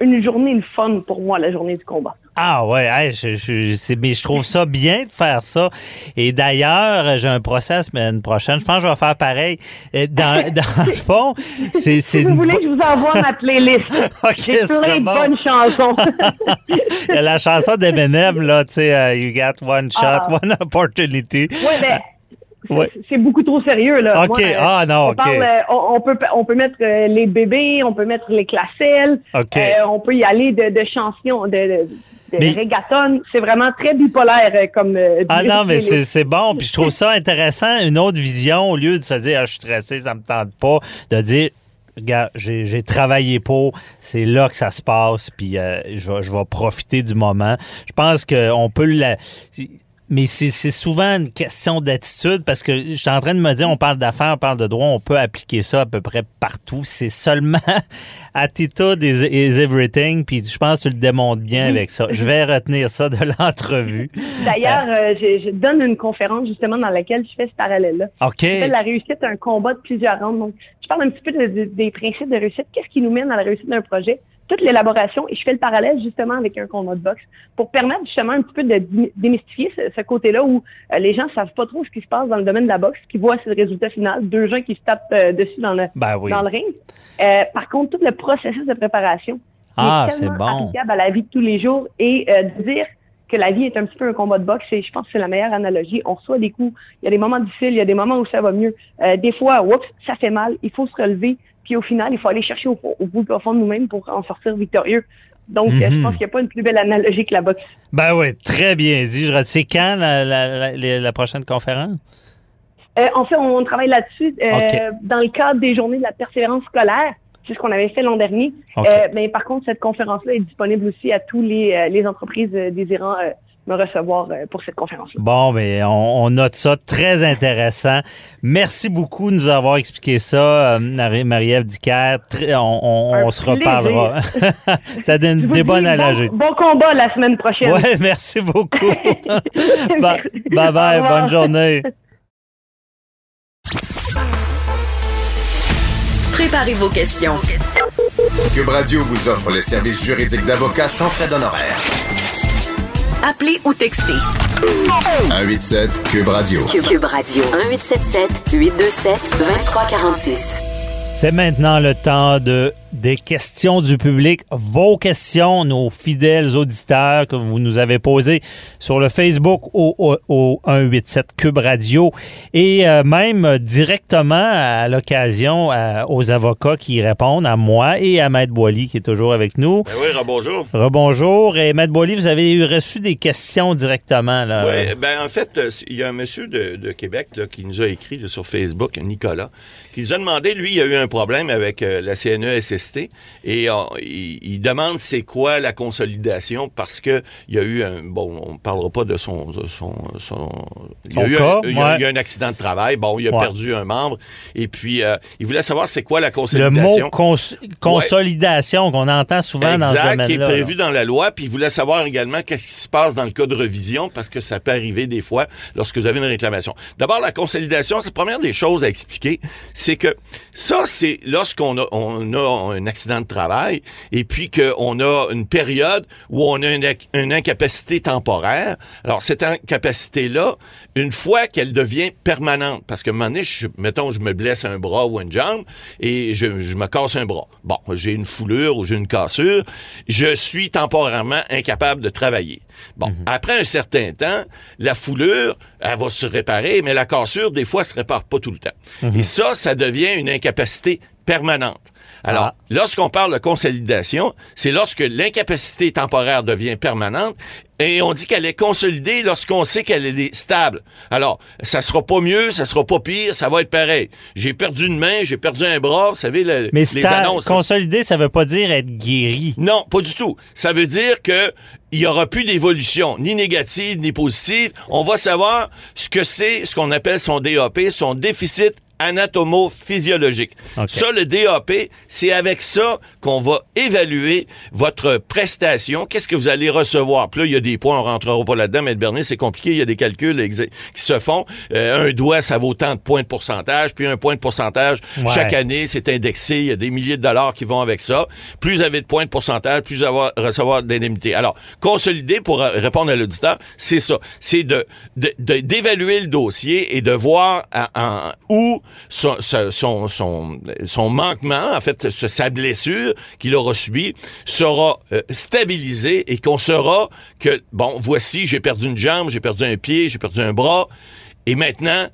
une journée le fun pour moi, la journée du combat. Ah ouais, hey, je, mais je trouve ça bien de faire ça. Et d'ailleurs, j'ai un procès la semaine prochaine. Je pense que je vais faire pareil. Euh, Dans, *laughs* dans le fond, c'est... Si vous voulez, je vous envoie ma playlist? *laughs* Ok, J'ai plein de bon. bonnes chansons. *laughs* Il y a la chanson d'Eminem, là, tu sais, euh, You got one shot, Ah. one opportunity. Ouais, ben, Ouais. c'est- beaucoup trop sérieux, là. OK. Ah, non, on parle, euh, on, on peut, on peut mettre euh, les bébés, on peut mettre les classelles, euh, on peut y aller de, de chansons, de, de, de Mais- reggaeton. C'est vraiment très bipolaire comme. euh, Ah non, mais c'est bon. Puis je trouve ça *laughs* intéressant, une autre vision, au lieu de se dire, ah, je suis stressé, ça me tente pas, de dire, regarde, j'ai j'ai travaillé pour, c'est là que ça se passe, puis euh, je, vais- je vais profiter du moment. Je pense qu'on peut la... Mais c'est souvent une question d'attitude parce que je suis en train de me dire, on parle d'affaires, on parle de droit, on peut appliquer ça à peu près partout. C'est seulement *laughs* attitude is, is everything, puis je pense que tu le démontres bien avec ça. Je vais retenir ça de *laughs* l'entrevue. D'ailleurs, euh, je, je donne une conférence justement dans laquelle je fais ce parallèle-là. OK. La réussite, un combat de plusieurs rounds. Donc, je parle un petit peu de- de- des principes de réussite. Qu'est-ce qui nous mène à la réussite d'un projet? Toute l'élaboration, et je fais le parallèle justement avec un combat de boxe pour permettre justement un petit peu de démystifier ce, ce côté-là où euh, les gens savent pas trop ce qui se passe dans le domaine de la boxe. Qu'ils voient, c'est le résultat final. Deux gens qui se tapent euh, dessus dans le, Ben oui. dans le ring. Euh, par contre, tout le processus de préparation Ah, est tellement bon. applicable à la vie de tous les jours et euh, dire que la vie est un petit peu un combat de boxe, et je pense que c'est la meilleure analogie. On reçoit des coups, il y a des moments difficiles, il y a des moments où ça va mieux. Euh, des fois, oups, ça fait mal, il faut se relever, puis au final, il faut aller chercher au, au bout profond de nous-mêmes pour en sortir victorieux. Donc, euh, je Mhm. pense qu'il n'y a pas une plus belle analogie que la boxe. Ben oui, très bien dit. Je C'est quand la, la, la- la- la prochaine conférence? Euh, en fait, on travaille là-dessus euh, dans le cadre des journées de la persévérance scolaire. C'est ce qu'on avait fait l'an dernier. Euh, mais par contre, cette conférence-là est disponible aussi à tous les, les entreprises désirant me recevoir euh, pour cette conférence-là. Bon, mais on, on note ça. Très intéressant. Merci beaucoup de nous avoir expliqué ça, euh, Marie- Marie-Ève Dicker. On, on- se reparlera. *laughs* ça donne des bonnes bon- analogies. Bon combat la semaine prochaine. Ouais, *laughs* merci beaucoup. *laughs* Ba- Merci. bye bye, Au revoir. bonne journée. Préparez vos questions. Cube Radio vous offre les services juridiques d'avocats sans frais d'honoraires. Appelez ou textez 187 Cube Radio. Cube Radio 1877 827 2346. C'est maintenant le temps de des questions du public, vos questions, nos fidèles auditeurs que vous nous avez posées sur le Facebook au, au, au 187 Cube Radio et euh, même directement à l'occasion aux avocats qui répondent, à moi et à Maître Boily qui est toujours avec nous. Ben oui, bonjour. Rebonjour. Et Maître Boily, vous avez eu reçu des questions directement. Là. Oui, ben en fait, euh, il y a un monsieur de, de Québec là, qui nous a écrit là, sur Facebook, Nicolas, qui nous a demandé, lui, il a eu un problème avec euh, la CNESST et euh, il, il demande c'est quoi la consolidation parce que il y a eu un bon, on parlera pas de son de son, son il y a eu cas, un, il y a- ouais. il y a un accident de travail, bon, il a Ouais. perdu un membre et puis euh, il voulait savoir c'est quoi la Le consolidation. mot cons- consolidation qu'on entend souvent dans ce Exact, qui est prévu dans la loi. Puis il voulait savoir également qu'est-ce qui se passe dans le cas de revision, parce que ça peut arriver des fois lorsque vous avez une réclamation. D'abord, la consolidation, c'est la première des choses à expliquer, c'est que ça, c'est lorsqu'on a, on a un accident de travail et puis qu'on a une période où on a une, inc- une incapacité temporaire. Alors, cette incapacité-là, une fois qu'elle devient permanente, parce que un moment donné, je, mettons, je me blesse un bras ou une jambe et je, je me casse un bras. Bon, j'ai une foulure ou j'ai une cassure, je suis temporairement incapable de travailler. Bon, après un certain temps, la foulure, elle va se réparer, mais la cassure, des fois, elle se répare pas tout le temps. Et ça, ça devient une incapacité permanente. Alors, Ah. lorsqu'on parle de consolidation, c'est lorsque l'incapacité temporaire devient permanente et on dit qu'elle est consolidée lorsqu'on sait qu'elle est stable. Alors, ça sera pas mieux, ça sera pas pire, ça va être pareil. J'ai perdu une main, j'ai perdu un bras, vous savez, le- Mais les annonces. consolidé, ça veut pas dire être guéri. Non, pas du tout. Ça veut dire que il y aura plus d'évolution, ni négative ni positive. On va savoir ce que c'est, ce qu'on appelle son DAP, son déficit anatomo-physiologique. OK. Ça, le DAP, c'est avec ça qu'on va évaluer votre prestation. Qu'est-ce que vous allez recevoir? Puis là, il y a des points, on rentrera pas là-dedans, mais Bernier, c'est compliqué. Il y a des calculs qui se font. Euh, un doigt, ça vaut tant de points de pourcentage, puis un point de pourcentage Ouais. chaque année, c'est indexé. Il y a des milliers de dollars qui vont avec ça. Plus vous avez de points de pourcentage, plus vous allez recevoir d'indemnités. Alors, consolider, pour euh, répondre à l'auditeur, c'est ça. C'est de, de- de- d'évaluer le dossier et de voir à- où son, son, son, son, son manquement, en fait, sa blessure qu'il aura subie, sera euh, stabilisée et qu'on saura que, bon, voici, j'ai perdu une jambe, j'ai perdu un pied, j'ai perdu un bras, et maintenant,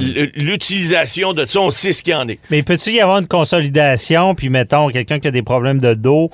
l'utilisation de ça, on sait ce qu'il y en est. Mais peut-il y avoir une consolidation, puis mettons, quelqu'un qui a des problèmes de dos,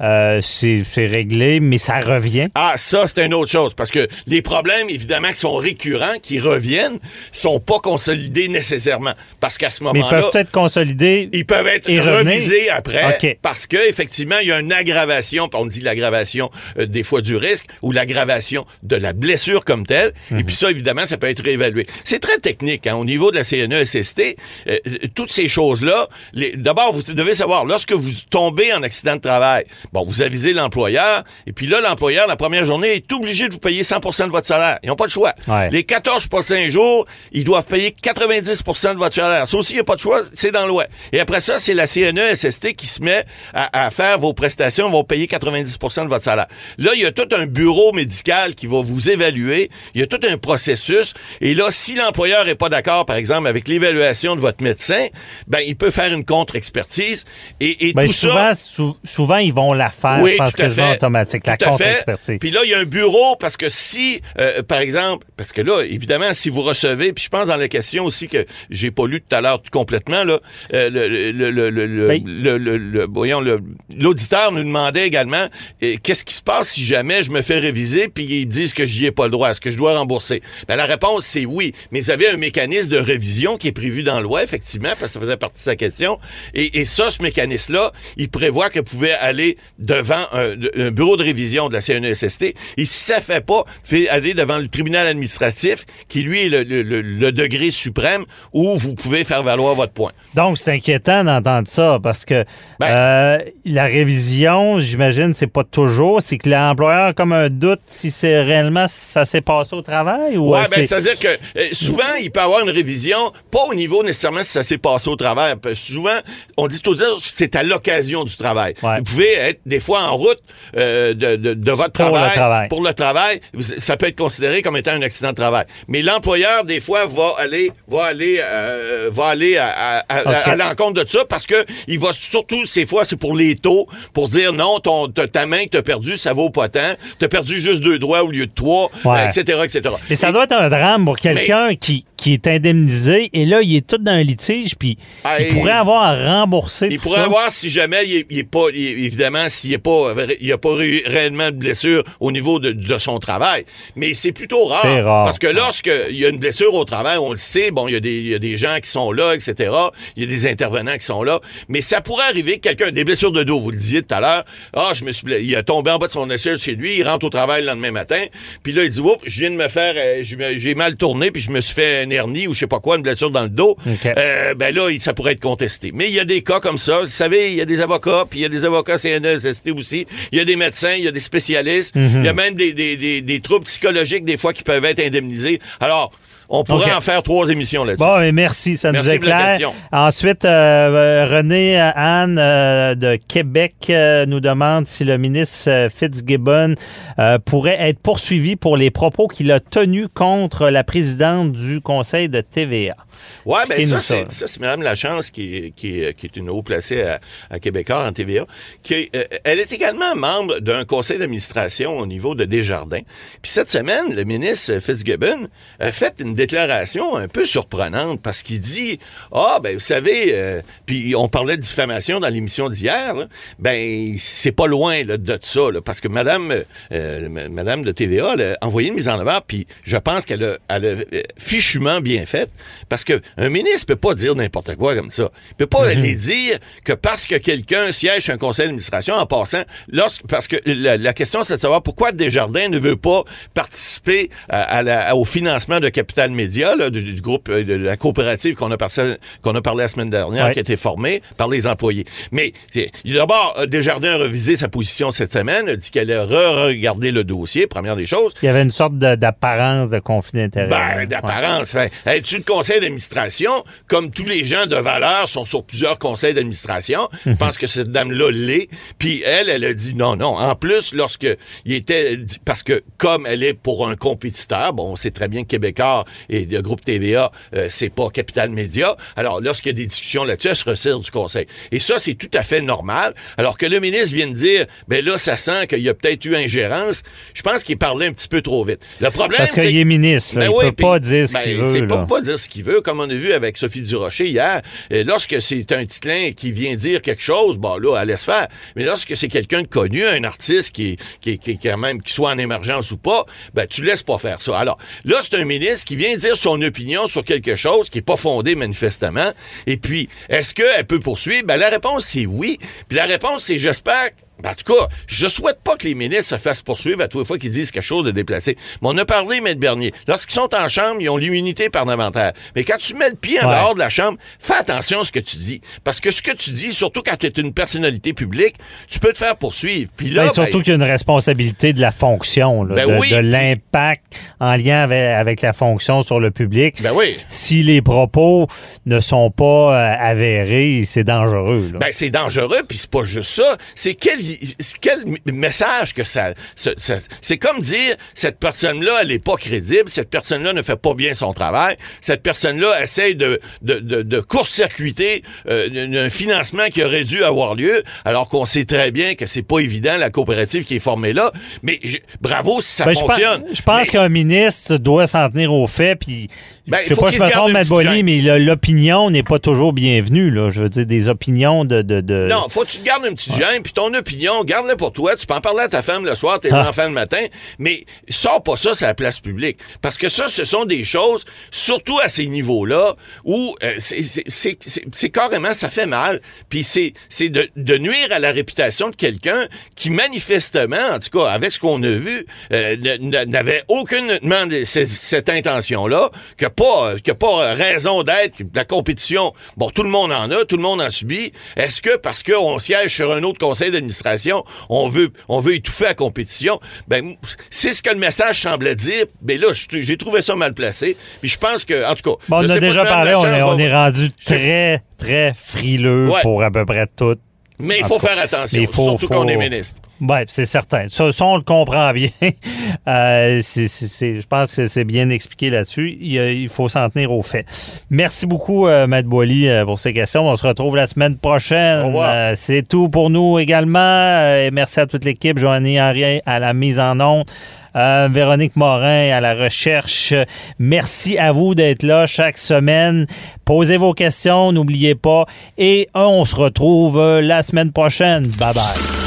euh, c'est réglé, mais ça revient? Ah, ça, c'est une autre chose. Parce que les problèmes, évidemment, qui sont récurrents, qui reviennent, sont pas consolidés nécessairement. Parce qu'à ce Mais ils moment-là. peuvent être consolidés. Ils peuvent être et revenir? revisés après parce que effectivement il y a une aggravation, on dit l'aggravation euh, des fois du risque ou l'aggravation de la blessure comme telle. Mhm. Et puis ça évidemment ça peut être réévalué. C'est très technique hein, au niveau de la CNESST. euh, toutes ces choses là. D'abord vous devez savoir lorsque vous tombez en accident de travail, bon vous avisez l'employeur et puis là l'employeur la première journée est obligé de vous payer 100% de votre salaire. Ils n'ont pas de choix. Ouais. Les 14 prochains jours, ils doivent payer 90% de votre salaire. Ça aussi, il n'y a pas de choix, c'est dans la loi. Et après ça, c'est la CNESST qui se met à, à faire vos prestations, vont payer 90% de votre salaire. Là, il y a tout un bureau médical qui va vous évaluer. Il y a tout un processus. Et là, si l'employeur n'est pas d'accord, par exemple, avec l'évaluation de votre médecin, ben, il peut faire une contre-expertise. Et, et Ben, tout souvent, ça... sou- souvent, ils vont la faire, Oui, je pense fait. automatique, la contre-expertise. Puis là, il y a un bureau parce que si, euh, par exemple, parce que là, évidemment, si vous recevez, puis je pense dans la question aussi que j'ai pas lu tout à l'heure complètement, là, euh, le, le, le, le, voyons, l'auditeur nous demandait également euh, qu'est-ce qui se passe si jamais je me fais réviser puis ils disent que j'y ai pas le droit, est-ce que je dois rembourser? Ben, la réponse, c'est oui. Mais vous avez un mécanisme de révision qui est prévu dans la loi, effectivement, parce que ça faisait partie de sa question. Et, et ça, ce mécanisme-là, il prévoit que vous pouvez aller devant un, un bureau de révision de la CNESST. Et si ça fait pas, fait aller devant le tribunal administratif, qui lui est le, le- le- le degré suprême où vous pouvez faire valoir votre point. Donc, c'est inquiétant d'entendre ça parce que Ben- euh, la révision, j'imagine, c'est pas toujours. C'est que l'employeur a comme un doute si c'est réellement ça s'est passé au travail ou Ouais, euh, ben, c'est- c'est-à-dire que euh, souvent, il peut y avoir une révision, pas au niveau nécessairement si ça s'est passé au travail. Souvent, on dit toujours c'est à l'occasion du travail. Ouais. Vous pouvez être être des fois en route euh, de, de, de votre Pour le travail, travail. pour le travail, ça peut être considéré comme étant un accident de travail. Mais l'employeur, des fois, va aller, va aller, euh, va aller à, à- à- Ok. à l'encontre de ça parce que il va surtout, ces fois, c'est pour les taux, pour dire non, ton, ta main que t'as perdue, ça vaut pas tant. T'as perdu juste deux doigts au lieu de trois, Ouais. euh, etc., etc. Mais ça doit être un drame pour quelqu'un qui, qui est indemnisé et là, il est tout dans un litige, puis Ah, il pourrait avoir à rembourser Il tout pourrait ça. avoir si jamais il est, il est pas il est- évidemment s'il est pas il y a pas ré- réellement de blessure au niveau de, de son travail, mais c'est plutôt rare, parce que lorsque il y a une blessure au travail, on le sait, bon il y a des il y a des gens qui sont là, etc. Il y a des intervenants qui sont là, mais ça pourrait arriver que quelqu'un des blessures de dos, vous le disiez tout à l'heure, ah je me suis il a tombé en bas de son échelle chez lui, il rentre au travail le lendemain matin, puis là il dit oups, je viens de me faire euh, j'ai mal tourné puis je me suis fait une hernie ou je sais pas quoi, une blessure dans le dos. Euh, ben là, il- ça pourrait être contesté. Mais il y a des cas comme ça. Vous savez, il y a des avocats, puis il y a des avocats Aussi. Il y a des médecins, il y a des spécialistes. Mhm. Il y a même des, des, des, des troubles psychologiques, des fois, qui peuvent être indemnisés. Alors, on pourrait en faire trois émissions là-dessus. Bon, et merci, ça Merci nous éclaire. Ensuite, euh, René euh, Anne euh, de Québec euh, nous demande si le ministre euh, Fitzgibbon euh, pourrait être poursuivi pour les propos qu'il a tenus contre la présidente du Conseil de TVA. Ben Expliquez-nous ça, c'est, ça. c'est Mme Lachance qui est, qui qui est une haut placée à, à Québécois en TVA. Qui euh, elle est également membre d'un conseil d'administration au niveau de Desjardins. Puis cette semaine, le ministre Fitzgibbon a fait une déclaration un peu surprenante parce qu'il dit Ah, ben vous savez, euh, puis on parlait de diffamation dans l'émission d'hier, là. ben c'est pas loin là, de ça, là, parce que Madame, euh, m- Madame de TVA a envoyé une mise en avant, puis je pense qu'elle a, elle a euh, fichument bien fait, parce que un ministre peut pas dire n'importe quoi comme ça. Il peut pas aller dire que parce que quelqu'un siège sur un conseil d'administration, en passant, lorsque, parce que la, la question c'est de savoir pourquoi Desjardins ne veut pas participer à, à la- au financement de Capital Média, là, du, du groupe euh, de la coopérative qu'on a, parlé- qu'on a parlé la semaine dernière, Ouais. qui a été formée par les employés. Mais d'abord, euh, Desjardins a revisé sa position cette semaine, a dit qu'elle a re-regardé le dossier, première des choses. Il y avait une sorte d'apparence de conflit d'intérêt. Ben, Ouais. d'apparence. Fait, Es-tu le conseil d'administration? Comme tous les gens de valeur sont sur plusieurs conseils d'administration, *laughs* je pense que cette dame-là l'est. Puis elle, elle a dit non, non. En plus, lorsque il était... Parce que comme elle est pour un compétiteur, bon, on sait très bien que Québécois et le groupe TVA, euh, c'est pas Capital Média. Alors, lorsqu'il y a des discussions là-dessus, elle se retire du conseil. Et ça, c'est tout à fait normal. Alors que le ministre vienne dire, ben là, ça sent qu'il y a peut-être eu ingérence. Je pense qu'il parlait un petit peu trop vite. Le problème, Parce c'est qu'il est ministre, là, Ben il oui, peut puis- pas dire ce ben, qu'il veut. Pas, dire ce qu'il veut, comme on a vu avec Sophie Durocher hier. Euh, lorsque c'est un titlin qui vient dire quelque chose, bon là, elle laisse faire. Mais lorsque c'est quelqu'un de connu, un artiste qui, qui, qui, est quand même, qui soit en émergence ou pas, ben tu laisses pas faire ça. Alors, là, c'est un ministre qui vient dire son opinion sur quelque chose qui est pas fondé manifestement. Et puis, est-ce qu'elle peut poursuivre? Ben, la réponse, c'est oui. Puis la réponse, c'est j'espère ben, en tout cas, je souhaite pas que les ministres se fassent poursuivre à toutes les fois qu'ils disent quelque chose de déplacé. Mais on a parlé, Maître Bernier. Lorsqu'ils sont en chambre, ils ont l'immunité parlementaire. Mais quand tu mets le pied en Ouais. dehors de la chambre, fais attention à ce que tu dis. Parce que ce que tu dis, surtout quand tu es une personnalité publique, tu peux te faire poursuivre. Puis là, Ben, surtout ben, qu'il y a une responsabilité de la fonction, là, de, oui, de puis- l'impact en lien avec, avec la fonction sur le public. Ben oui. Si les propos ne sont pas euh, avérés, c'est dangereux. là. Ben, c'est dangereux, puis c'est pas juste ça. C'est quel, quel message que ça... c'est comme dire, cette personne-là, elle est pas crédible, cette personne-là ne fait pas bien son travail, cette personne-là essaye de, de, de, de court-circuiter euh, un- financement qui aurait dû avoir lieu, alors qu'on sait très bien que c'est pas évident, la coopérative qui est formée là. Mais je- bravo si ça Ben, fonctionne. Je pense qu'un ministre doit s'en tenir aux faits, puis Ben, je sais faut pas, je me trompe, gêne. mais l'opinion n'est pas toujours bienvenue. Là. Je veux dire, des opinions de... de, de- Non, faut que tu te gardes un petit gêne, puis ton opinion, garde-la pour toi. Tu peux en parler à ta femme le soir, tes Ah. enfants le matin, mais sors pas ça sur la place publique. Parce que ça, ce sont des choses, surtout à ces niveaux-là, où euh, c'est- carrément, ça fait mal. Puis c'est de, de nuire à la réputation de quelqu'un qui, manifestement, en tout cas, avec ce qu'on a vu, euh, n'avait aucunement de- ce- cette intention-là, que pas, que pas raison d'être, la compétition, bon, tout le monde en a, tout le monde en subit. Est-ce que parce qu'on siège sur un autre conseil d'administration, on veut, on veut étouffer la compétition? Ben, c'est ce que le message semblait dire. Mais là, je- j'ai trouvé ça mal placé. Puis je pense que, en tout cas. Bon, on a déjà parlé, on est, on est rendu très, très frileux Ouais. pour à peu près tout. Mais il faut faire attention, mais il faut- surtout qu'on est ministre. Oui, c'est certain. Ça, ça, on le comprend bien. *laughs* Euh, je pense que c'est bien expliqué là-dessus. Il, il faut s'en tenir aux faits. Merci beaucoup, euh, Matt Boily, euh, pour ces questions. On se retrouve la semaine prochaine. Euh, c'est tout pour nous également. Euh, et merci à toute l'équipe. Joanny Henry à la mise en onde. Euh, Véronique Morin à la recherche. Merci à vous d'être là chaque semaine. Posez vos questions, n'oubliez pas. Et on se retrouve la semaine prochaine. Bye bye.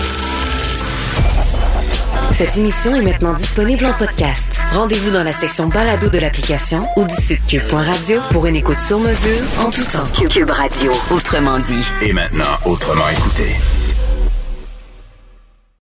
Cette émission est maintenant disponible en podcast. Rendez-vous dans la section balado de l'application ou du site cube.radio pour une écoute sur mesure en tout temps. Cube Radio, autrement dit. Et maintenant, autrement écouté.